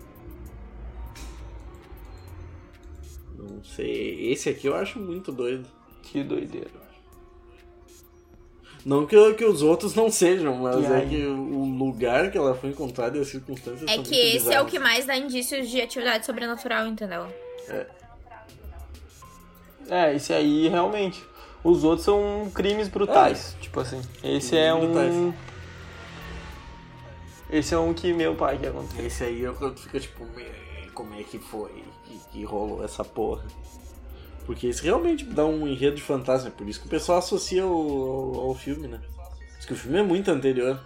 Não sei. Esse aqui eu acho muito doido. Que doideira. Não que, que os outros não sejam, mas é que o lugar que ela foi encontrada e as circunstâncias É são que muito esse é o bizarras. que mais dá indícios de atividade sobrenatural, entendeu? É, esse aí, realmente. Os outros são crimes brutais. Tipo assim. Esse é Crimes um... Esse é um que meu pai que aconteceu. Esse aí é quando fica tipo, "Me- como é que foi que, que rolou essa porra? Porque esse realmente dá um enredo de fantasma, é por isso que o pessoal associa ao, ao, ao filme, né? Diz que o filme é muito anterior.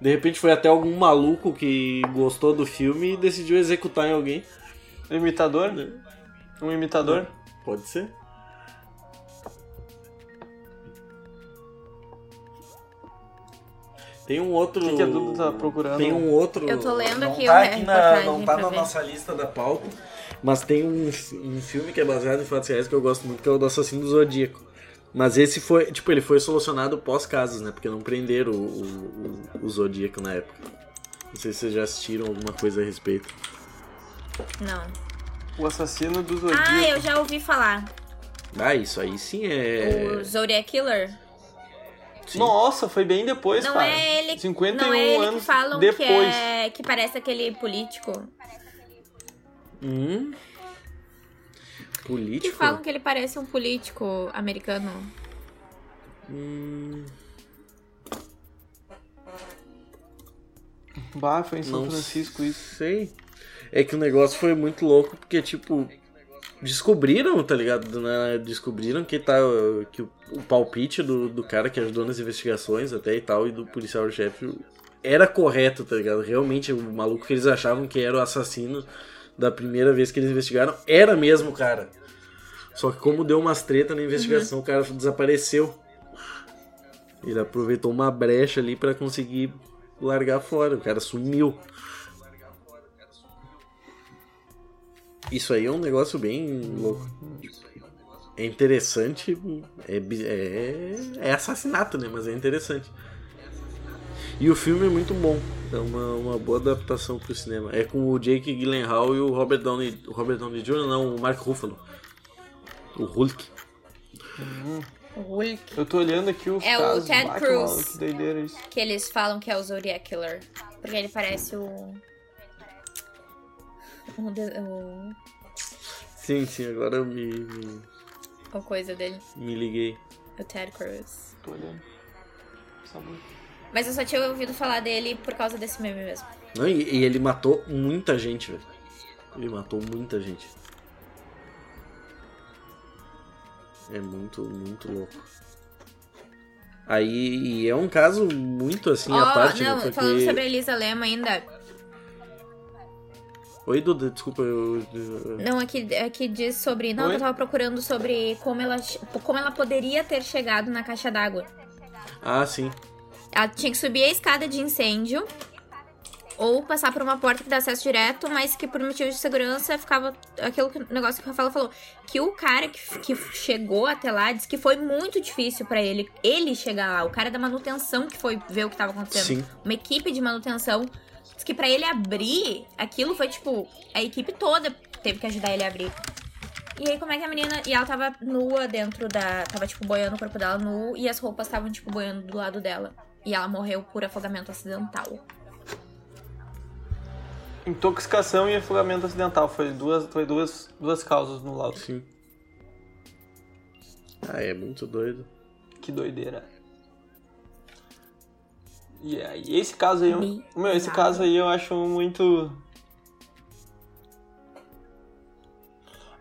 De repente foi até algum maluco que gostou do filme e decidiu executar em alguém. Imitador? Um imitador? Pode ser. Tem um outro. O que que a Duda tá procurando? Tem um outro. Eu tô lendo não aqui tá o aqui na, Não tá na ver. nossa lista da pauta. Mas tem um, um filme que é baseado em fatos reais que eu gosto muito, que é o do Assassino do Zodíaco. Mas esse foi, tipo, ele foi solucionado pós-casos, né? Porque não prenderam o, o, o, o Zodíaco na época. Não sei se vocês já assistiram alguma coisa a respeito. Não. O assassino do Zodíaco. Ah, eu já ouvi falar. Ah, isso aí sim é. O Zodiac Killer. Nossa, foi bem depois, Não cara. é ele, 51 não é ele anos que falam depois. que é que parece aquele político. Hum. Que Político? falam que ele parece um político americano. Hum, Bah, foi em São Não Francisco isso. sei. É que o negócio foi muito louco, porque, tipo, descobriram, tá ligado? Né? Descobriram que, tá, que o, o palpite do, do cara que ajudou nas investigações até e tal, e do policial-chefe, era correto, tá ligado? Realmente, o maluco que eles achavam que era o assassino da primeira vez que eles investigaram, era mesmo o cara. Só que como deu umas treta na investigação, o cara desapareceu. Ele aproveitou uma brecha ali pra conseguir largar fora. O cara sumiu. Isso aí é um negócio bem louco. É interessante. É, é, é assassinato, né? Mas é interessante. E o filme é muito bom. É uma, uma boa adaptação pro cinema. É com o Jake Gyllenhaal e o Robert Downey, o Robert Downey Jr., não, o Mark Ruffalo. O Hulk. Hulk. Eu tô olhando aqui os É o. Ted Cruz. Que doideira isso. Que eles falam que é o Zodiac Killer. Porque ele parece o. O, de- o, Sim, sim, agora eu me, me, coisa dele. me liguei. O Ted Cruz. Tô olhando. Só um. Mas eu só tinha ouvido falar dele por causa desse meme mesmo. Não, e, e ele matou muita gente, velho. Ele matou muita gente. É muito, muito louco. Aí e é um caso muito assim Ó, à parte, não, né? Porque... falando sobre a Elisa Lema ainda. Oi, Duda, desculpa, eu. Não, aqui, aqui diz sobre. Não, Oi? eu tava procurando sobre como ela, como ela poderia ter chegado na caixa d'água. Ah, sim. Ela tinha que subir a escada de incêndio ou passar por uma porta que dá acesso direto, mas que por motivos de segurança ficava aquilo que o negócio que o Rafael falou, que o cara que, que chegou até lá disse que foi muito difícil pra ele ele chegar lá, o cara da manutenção que foi ver o que tava acontecendo, Sim. uma equipe de manutenção disse que pra ele abrir, aquilo foi tipo a equipe toda teve que ajudar ele a abrir. E aí, como é que a menina. E ela tava nua dentro da. Tava, tipo, boiando o corpo dela nu. E as roupas estavam, tipo, boiando do lado dela. E ela morreu por afogamento acidental. Intoxicação e afogamento acidental. Foi duas, foi duas, duas causas no laudo. Sim. Ah, é muito doido. Que doideira. E esse caso aí, Bizarro. meu, esse caso aí eu acho muito.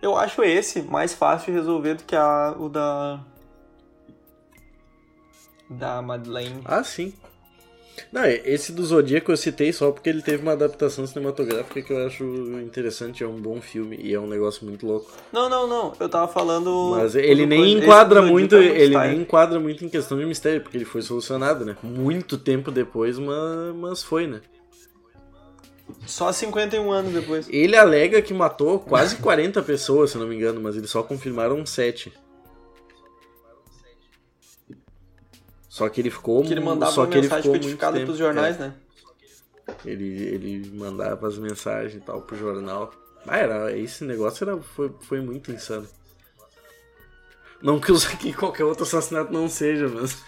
Eu acho esse mais fácil de resolver do que a, o da. Da Madeleine. Ah, sim. Não, esse do Zodíaco eu citei só porque ele teve uma adaptação cinematográfica que eu acho interessante, é um bom filme e é um negócio muito louco. Não, não, não. Eu tava falando. Mas ele nem coisa- enquadra muito, é ele style. nem enquadra muito em questão de mistério, porque ele foi solucionado, né? Muito tempo depois, mas, mas foi, né? Só 51 anos depois. Ele alega que matou quase 40 pessoas, se não me engano, mas eles só confirmaram 7. Só que ele ficou Que ele mandava só que ele mensagem ficou codificada tempo, pros jornais, é. né? Ele, ele mandava as mensagens e tal pro jornal. Ah, era, esse negócio era, foi, foi muito insano. Não que os aqui qualquer outro assassinato não seja, mas.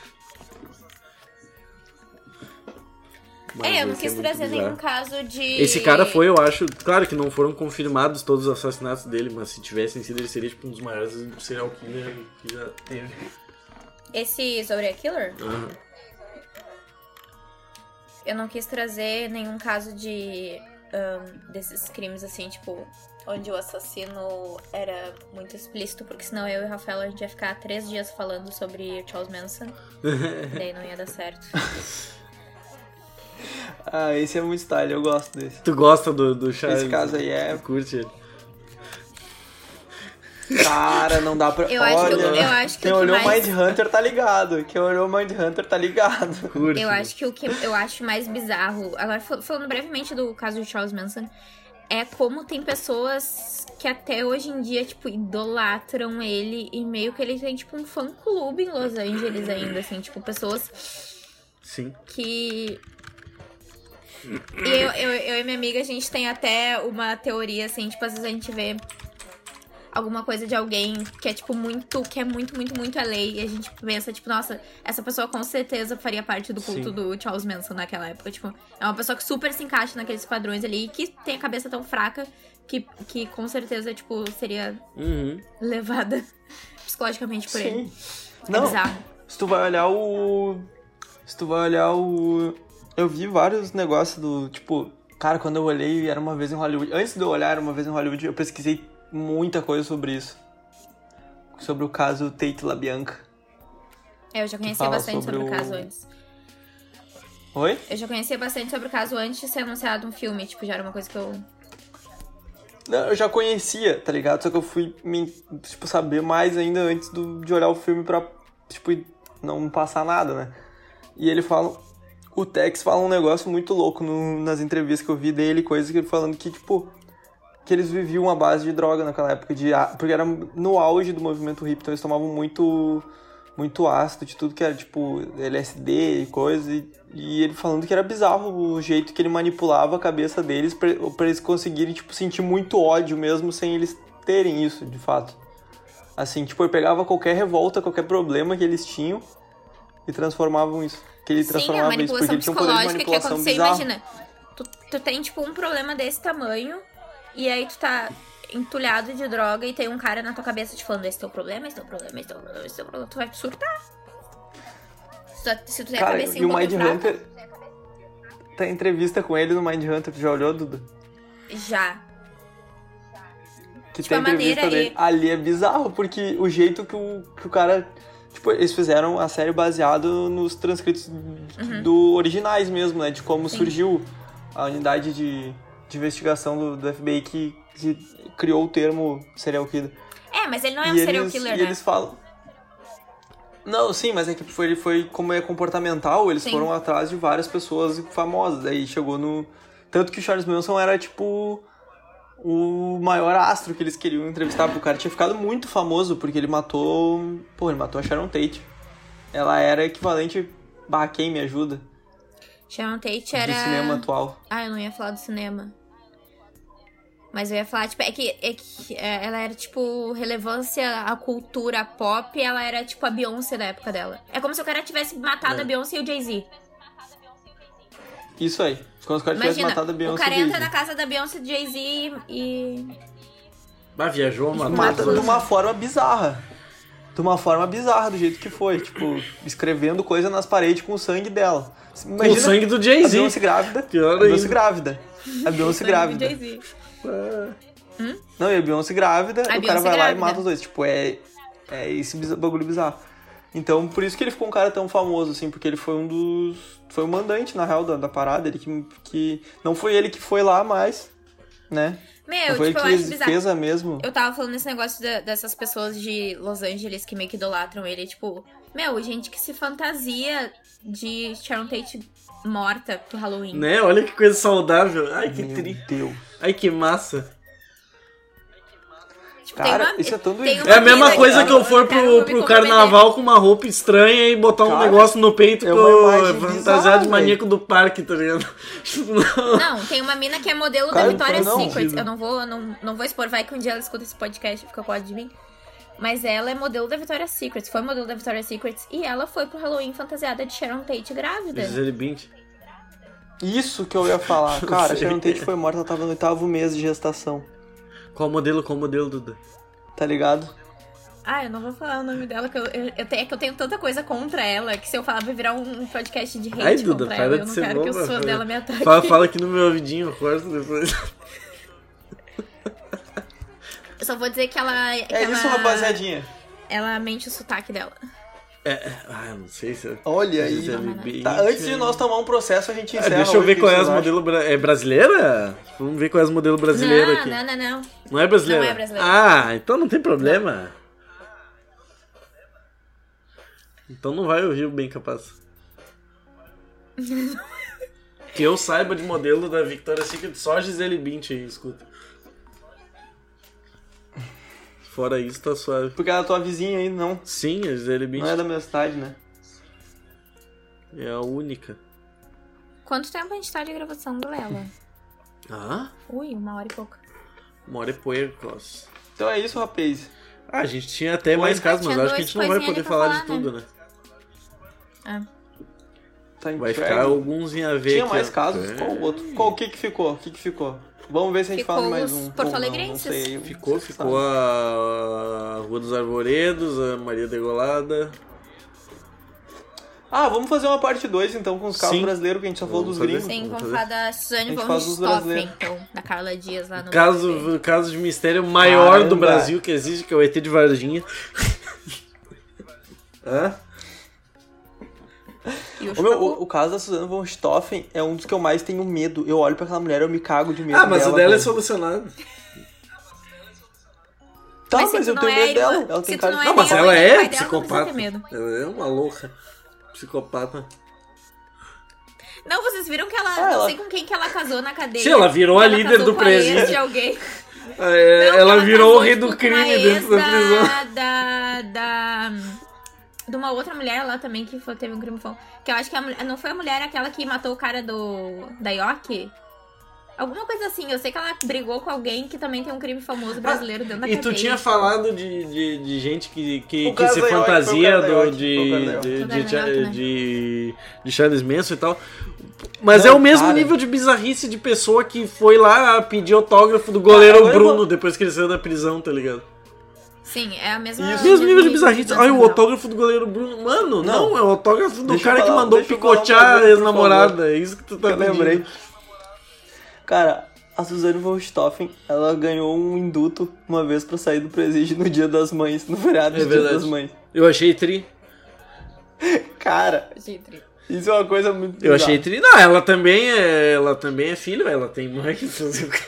Mas é, eu não esse quis muito trazer bizarro. nenhum caso de. Esse cara foi, eu acho, claro que não foram confirmados todos os assassinatos dele, mas se tivessem sido, ele seria tipo um dos maiores serial killer que já teve. Esse Zodiac Killer? Aham. Eu não quis trazer nenhum caso de. ahn, desses crimes assim, tipo. Onde o assassino era muito explícito, porque senão eu e o Rafael a gente ia ficar três dias falando sobre Charles Manson. e daí não ia dar certo. Ah, esse é muito style, eu gosto desse. Tu gosta do, do Charles? Esse caso aí é- Tu curte ele? Cara, não dá pra. Eu acho que Olha, eu acho que quem olhou mais- Mind Hunter tá ligado. Quem olhou Mind Hunter tá ligado. Curte. Eu acho que o que eu acho mais bizarro, agora fal- falando brevemente do caso de Charles Manson, é como tem pessoas que até hoje em dia, tipo, idolatram ele e meio que ele tem, tipo, um fã-clube em Los Angeles ainda, assim, tipo, pessoas Sim. que. E eu, eu, eu e minha amiga, a gente tem até uma teoria, assim, tipo, às vezes a gente vê alguma coisa de alguém que é, tipo, muito, que é muito, muito, muito a lei. E a gente pensa, tipo, nossa, essa pessoa com certeza faria parte do culto Sim. do Charles Manson naquela época. Tipo, é uma pessoa que super se encaixa naqueles padrões ali e que tem a cabeça tão fraca que, que com certeza, tipo, seria Uhum. levada psicologicamente por ele. Sim. É Não, bizarro. se tu vai olhar o. Se tu vai olhar o. Eu vi vários negócios do. Tipo, cara, quando eu olhei, era uma vez em Hollywood. Antes de eu olhar, era uma vez em Hollywood, eu pesquisei muita coisa sobre isso. Sobre o caso Tate LaBianca. Eu já conhecia bastante sobre, sobre o o- caso antes. Oi? Eu já conhecia bastante sobre o caso antes de ser anunciado um filme. Tipo, já era uma coisa que eu. Não, eu já conhecia, tá ligado? Só que eu fui me, tipo, saber mais ainda antes do, de olhar o filme pra, tipo, não passar nada, né? E ele fala. O Tex fala um negócio muito louco no- nas entrevistas que eu vi dele, coisa que ele falando que, tipo, que eles viviam a base de droga naquela época, de, porque era no auge do movimento hippie, então eles tomavam muito muito ácido, de tudo que era, tipo, LSD e coisa, e, e ele falando que era bizarro o jeito que ele manipulava a cabeça deles pra, pra eles conseguirem, tipo, sentir muito ódio mesmo sem eles terem isso, de fato. Assim, tipo, ele pegava qualquer revolta, qualquer problema que eles tinham e transformavam isso. Que ele Sim, a transformava isso, porque manipulação ele tinha um poder de psicológica que manipulação aconteceu, bizarro. imagina. Tu, tu tem, tipo, um problema desse tamanho, e aí tu tá entulhado de droga e tem um cara na tua cabeça te falando, esse é o problema, esse é o problema, esse é o problema, esse é o problema. Tu vai surtar. Se tu, se tu tem a Cara, cabecinha e o Mind fraca, Hunter. Tem entrevista com ele no Mind Hunter, tu já olhou, Duda? Já. Que Tipo, tem a entrevista maneira dele. e- Ali é bizarro, porque o jeito que o, que o cara. Tipo, eles fizeram a série baseado nos transcritos do originais mesmo, né? De como Sim. surgiu a unidade de, de investigação do, do FBI que, que criou o termo serial killer. É, mas ele não é um e serial eles, killer, e né? eles falam. Não, sim, mas é que foi, ele foi, como é comportamental, eles Sim. foram atrás de várias pessoas famosas. Daí chegou no. Tanto que o Charles Manson era tipo. O maior astro que eles queriam entrevistar, porque o cara tinha ficado muito famoso, porque ele matou. Pô, ele matou a Sharon Tate. Ela era equivalente. Bah, quem me ajuda? Sharon Tate Do era... cinema atual. Ah, eu não ia falar do cinema. Mas eu ia falar, tipo, é que, é que é, ela era, tipo, relevância à cultura pop, ela era, tipo, a Beyoncé da época dela. É como se o cara tivesse matado É. a Beyoncé e o Jay-Z. Isso aí. Quando os caras tivessem Imagina, matado a Beyoncé. o cara entra na casa da Beyoncé e do Jay-Z e... Bah, viajou, mano. Mata de uma forma bizarra. De uma forma bizarra, do jeito que foi. Tipo, escrevendo coisa nas paredes com o sangue dela. Com o Imagina sangue do a Jay-Z. Beyoncé grávida. Pior a Beyoncé ainda. grávida. A Beyoncé grávida. Jay-Z. Não, e a Beyoncé grávida, A o cara Beyoncé vai lá e grávida. mata os dois. Tipo, é, é esse bagulho bizarro. Então, por isso que ele ficou um cara tão famoso, assim, porque ele foi um dos. Foi o mandante, na real, da, da parada. Ele que, que. Não foi ele que foi lá, mas. Né? Meu, foi tipo, eu ele acho que bizarro. fez a mesmo. Eu tava falando nesse negócio da- dessas pessoas de Los Angeles que meio que idolatram ele. Tipo, meu, gente que se fantasia de Sharon Tate morta pro Halloween. Né? Olha que coisa saudável. Ai, que Meu tri. Deus. Ai, que massa. Tipo, Cara, tem uma, isso é tão doido. É a mesma coisa que que eu for pro, pro carnaval com uma roupa estranha e botar um Cara, negócio no peito é bizarra, de maníaco do parque, tá ligado? Não, tem uma mina que é modelo Cara, da Victoria's não. Secret. Eu não vou, não, não vou expor, vai que um dia ela escuta esse podcast e fica com ódio de mim. Mas ela é modelo da Victoria's Secret, foi modelo da Victoria's Secret e ela foi pro Halloween fantasiada de Sharon Tate grávida. Gisele Bint. Isso que eu ia falar. Cara, a. Sharon Tate foi morta, ela tava no oitavo mês de gestação. Qual modelo, qual modelo, Duda? Tá ligado? Ah, eu não vou falar o nome dela, que eu, eu, eu tenho, é que eu tenho tanta coisa contra ela que se eu falar vai virar um podcast de hate Ai, Duda, contra ela. de Eu não quero que os boba, fãs dela me ataquem. Fala, fala aqui no meu ouvidinho, eu corto depois. Eu só vou dizer que ela. que É isso, ela, rapaziadinha. Ela mente o sotaque dela. É, é, ah, eu não sei se... Olha aí. Tá, antes de nós tomar um processo, a gente Ah, encerra. deixa eu ver qual é as modelo bra... É brasileira? Vamos ver qual é as modelo brasileira não, aqui. não, não, não. Não é brasileira? Não é brasileira. Ah, então não tem problema. Então não vai ouvir o bem capaz. que eu saiba de modelo da Victoria's Secret, só Gisele Bint aí, escuta. Fora isso, tá suave. Porque ela é tua vizinha aí, não. Sim, a Gisele Bint Não é da minha cidade, né? é a única. Quanto tempo a gente tá de gravação, Galela? Ah? Ui, uma hora e pouca. More puercos. Então é isso, rapaz. Ah, a gente tinha até Oi. mais casos, mas acho que a gente não vai poder falar ali de tudo, né? Ah. Tá Vai ficar alguns em a ver Tinha aqui, mais ó. casos? É. Qual o outro? Qual o que que ficou? O que que ficou? Vamos ver se a gente Ficou fala mais os um. Porto não, Alegrenses. Não. Ficou, ficou a Rua dos Arvoredos, a Maria Degolada. Ah, vamos fazer uma parte 2 então com os carros Sim. brasileiros que a gente só falou dos fazer. gringos. Sim, Vamos vamos fazer. falar da Suzane von Richthofen, então, da Carla Dias lá no Caso, caso de mistério maior do Caramba. Brasil que existe, que é o ET de Varginha. Hã? O meu, o, o caso da Suzana von Stoffen é um dos que eu mais tenho medo. Eu olho pra aquela mulher, eu me cago de medo. Ah, mas dela, o dela é solucionado. Tá, Mas mas, eu tenho não é medo dela. irmã- Ela tem cara não de. é Não, mas ela é dela, não psicopata. medo. Ela é uma louca. Psicopata. Não, vocês viram que ela. Ah, não ela- sei com quem que ela casou na cadeia. Sim, ela virou Que a ela líder casou do presídio. de alguém. É, Não, ela que virou o rei tipo, do crime dentro da prisão. Da, da. De uma outra mulher lá também que foi- teve um crime famoso. Que eu acho que a mulher, não foi a mulher aquela que matou o cara do. da York? Alguma coisa assim. Eu sei que ela brigou com alguém que também tem um crime famoso brasileiro dentro da E cadeia. tu tinha falado de, de, de gente que, que, que se fantasia do, York, de, de, de, né? de, de Charles Manson e tal. Mas Não, é o mesmo cara. nível de bizarrice de pessoa que foi lá pedir autógrafo do goleiro Bruno vou- depois que ele saiu da prisão, tá ligado? Sim, é a mesma. Isso. Mesmo nível de bizarrice. Ai, o autógrafo do goleiro Bruno. Mano, não, Não. é o autógrafo do Deixa cara que falar- mandou falar um picotear a ex-namorada. É isso que tu tá pedindo. lembrei. Cara, a Suzane von Richthofen, ela ganhou um induto uma vez pra sair do presídio no dia das mães, no feriado É do dia das mães. Eu achei tri. Cara, Gente, isso é uma coisa muito Eu bizarra. achei tri. Não, ela também é. Ela também é filha, ela tem mãe que fazer o quê?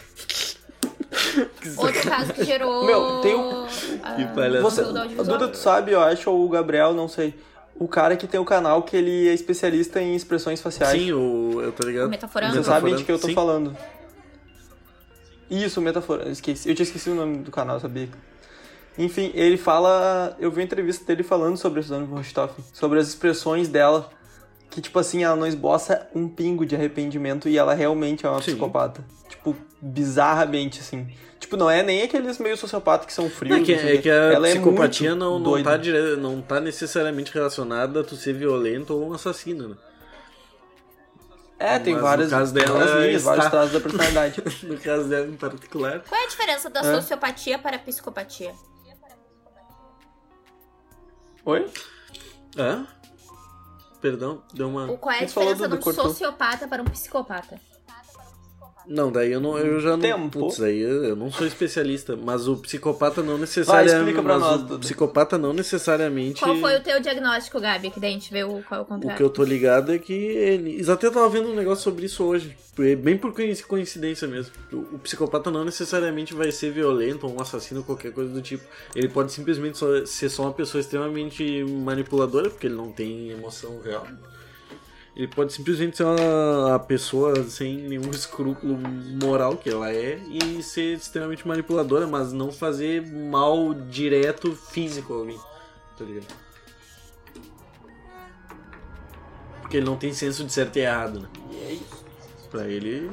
Outro caso que gerou. Meu, tem um- ah, Que palhaçada. Você, audiovisual. Duda, tu sabe, eu acho, ou o Gabriel, não sei. O cara que tem o canal que ele é especialista em expressões faciais. Sim, o. Eu tô ligado. Metaforando. Vocês sabem de que eu tô Sim. falando. Isso, Metafora. Eu, esqueci, eu tinha esquecido o nome do canal, sabia? Enfim, ele fala. Eu vi uma entrevista dele falando sobre a Suzane von Richthofen, sobre as expressões dela. Que, tipo assim, ela não esboça um pingo de arrependimento e ela realmente é uma Sim. psicopata. Tipo, bizarramente, assim. Tipo, não é nem aqueles meio sociopatas que são frios. É que, é que a ela psicopatia é não, não, tá dire... não tá necessariamente relacionada a tu ser violento ou um assassino, né? É, tem Mas no várias, caso dela, várias linhas, está- vários traços da personalidade. No caso dela em particular. Qual é a diferença da É. sociopatia para a psicopatia? Oi? Hã? Perdão, deu uma. O- Qual é a diferença de um sociopata para um psicopata? Não, daí eu não, eu já não. Tempo. Putz, aí eu, eu não sou especialista, mas o psicopata não necessariamente. explica pra nós, o psicopata não necessariamente. Qual foi o teu diagnóstico, Gabi? Que daí a gente vê o, qual é o O contrário. que eu tô ligado é que eles até tava vendo um negócio sobre isso hoje, bem por coinc- coincidência mesmo. O, o psicopata não necessariamente vai ser violento ou um assassino ou qualquer coisa do tipo. Ele pode simplesmente só- ser só uma pessoa extremamente manipuladora, porque ele não tem emoção real. Ele pode simplesmente ser uma, pessoa sem nenhum escrúpulo moral, que ela é, e ser extremamente manipuladora, mas não fazer mal direto físico a alguém. Tá ligado? Porque ele não tem senso de certo e errado, né? E é isso. Pra ele,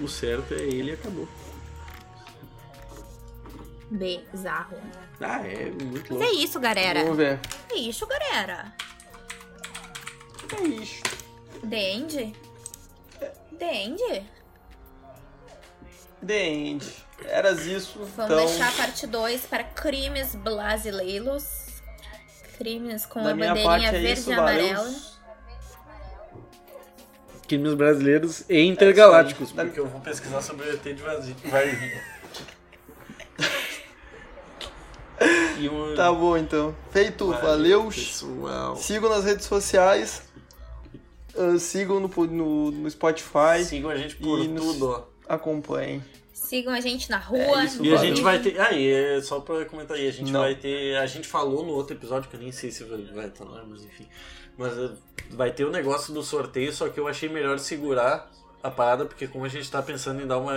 o certo é ele e acabou. Bizarro. Ah, é muito Mas é louco. isso, galera. Vamos ver. É isso, galera. É isso. Dende? Dende? The End. Eras isso, Vamos então... deixar a parte 2 para crimes brasileiros. Crimes com Da a bandeirinha parte é verde isso, e valeu. amarela. Crimes brasileiros e intergalácticos. Da- porque eu vou pesquisar sobre o ET de Vazio- Varginha. E um... Tá bom, então. Feito, valeu. pessoal. Sigam nas redes sociais. Ah, sigam no, no, no Spotify. Sigam a gente por E tudo, ó. Acompanhem. Sigam a gente na rua. É isso, no E a gente vai ter. Ah, e é só pra comentar aí, a gente Não. vai ter. A gente falou no outro episódio, que eu nem sei se vai estar lá, mas enfim. Mas eh, vai ter o negócio do sorteio, só que eu achei melhor segurar a parada, porque como a gente tá pensando em dar uma.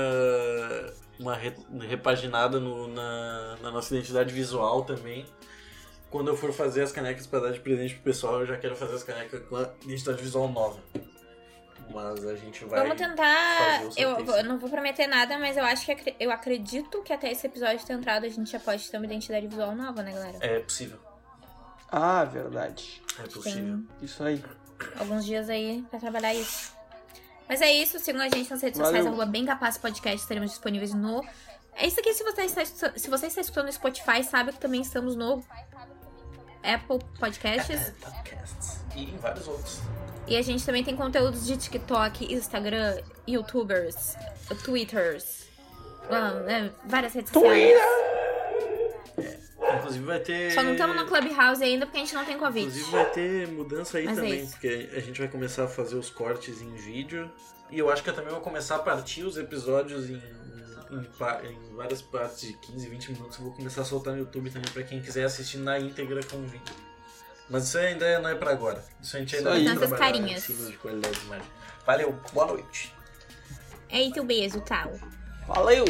uma re- repaginada no- na, na nossa identidade visual também. Quando eu for fazer as canecas pra dar de presente pro pessoal, eu já quero fazer as canecas com a identidade visual nova. Mas a gente vai. Vamos tentar. fazer o Eu, eu não vou prometer nada, mas eu acho que eu acredito que até esse episódio ter entrado a gente já pode ter uma identidade visual nova, né, galera? É possível. Ah, verdade. É possível. Tem Isso aí. alguns dias aí pra trabalhar isso. Mas é isso, sigam a gente nas redes Valeu. sociais, arroba bem capaz podcast, estaremos disponíveis no. É isso aqui, se você está, se você está escutando no Spotify, sabe que também estamos no Apple Podcasts. Podcasts. E em vários outros. E a gente também tem conteúdos de TikTok, Instagram, YouTubers, Twitters, ah, né, várias redes sociais. Inclusive vai ter. Só não estamos no Clubhouse ainda porque a gente não tem convite. Inclusive vai ter mudança aí Mas é também, isso. porque a gente vai começar a fazer os cortes em vídeo. E eu acho que eu também vou começar a partir os episódios em, em, em várias partes de 15, 20 minutos. Eu vou começar a soltar no YouTube também pra quem quiser assistir na íntegra com vídeo. Mas isso ainda não é pra agora. Isso a gente ainda carinhas. em cima de qualidade de imagem. Valeu, boa noite. Eita, o beijo, tchau. Valeu!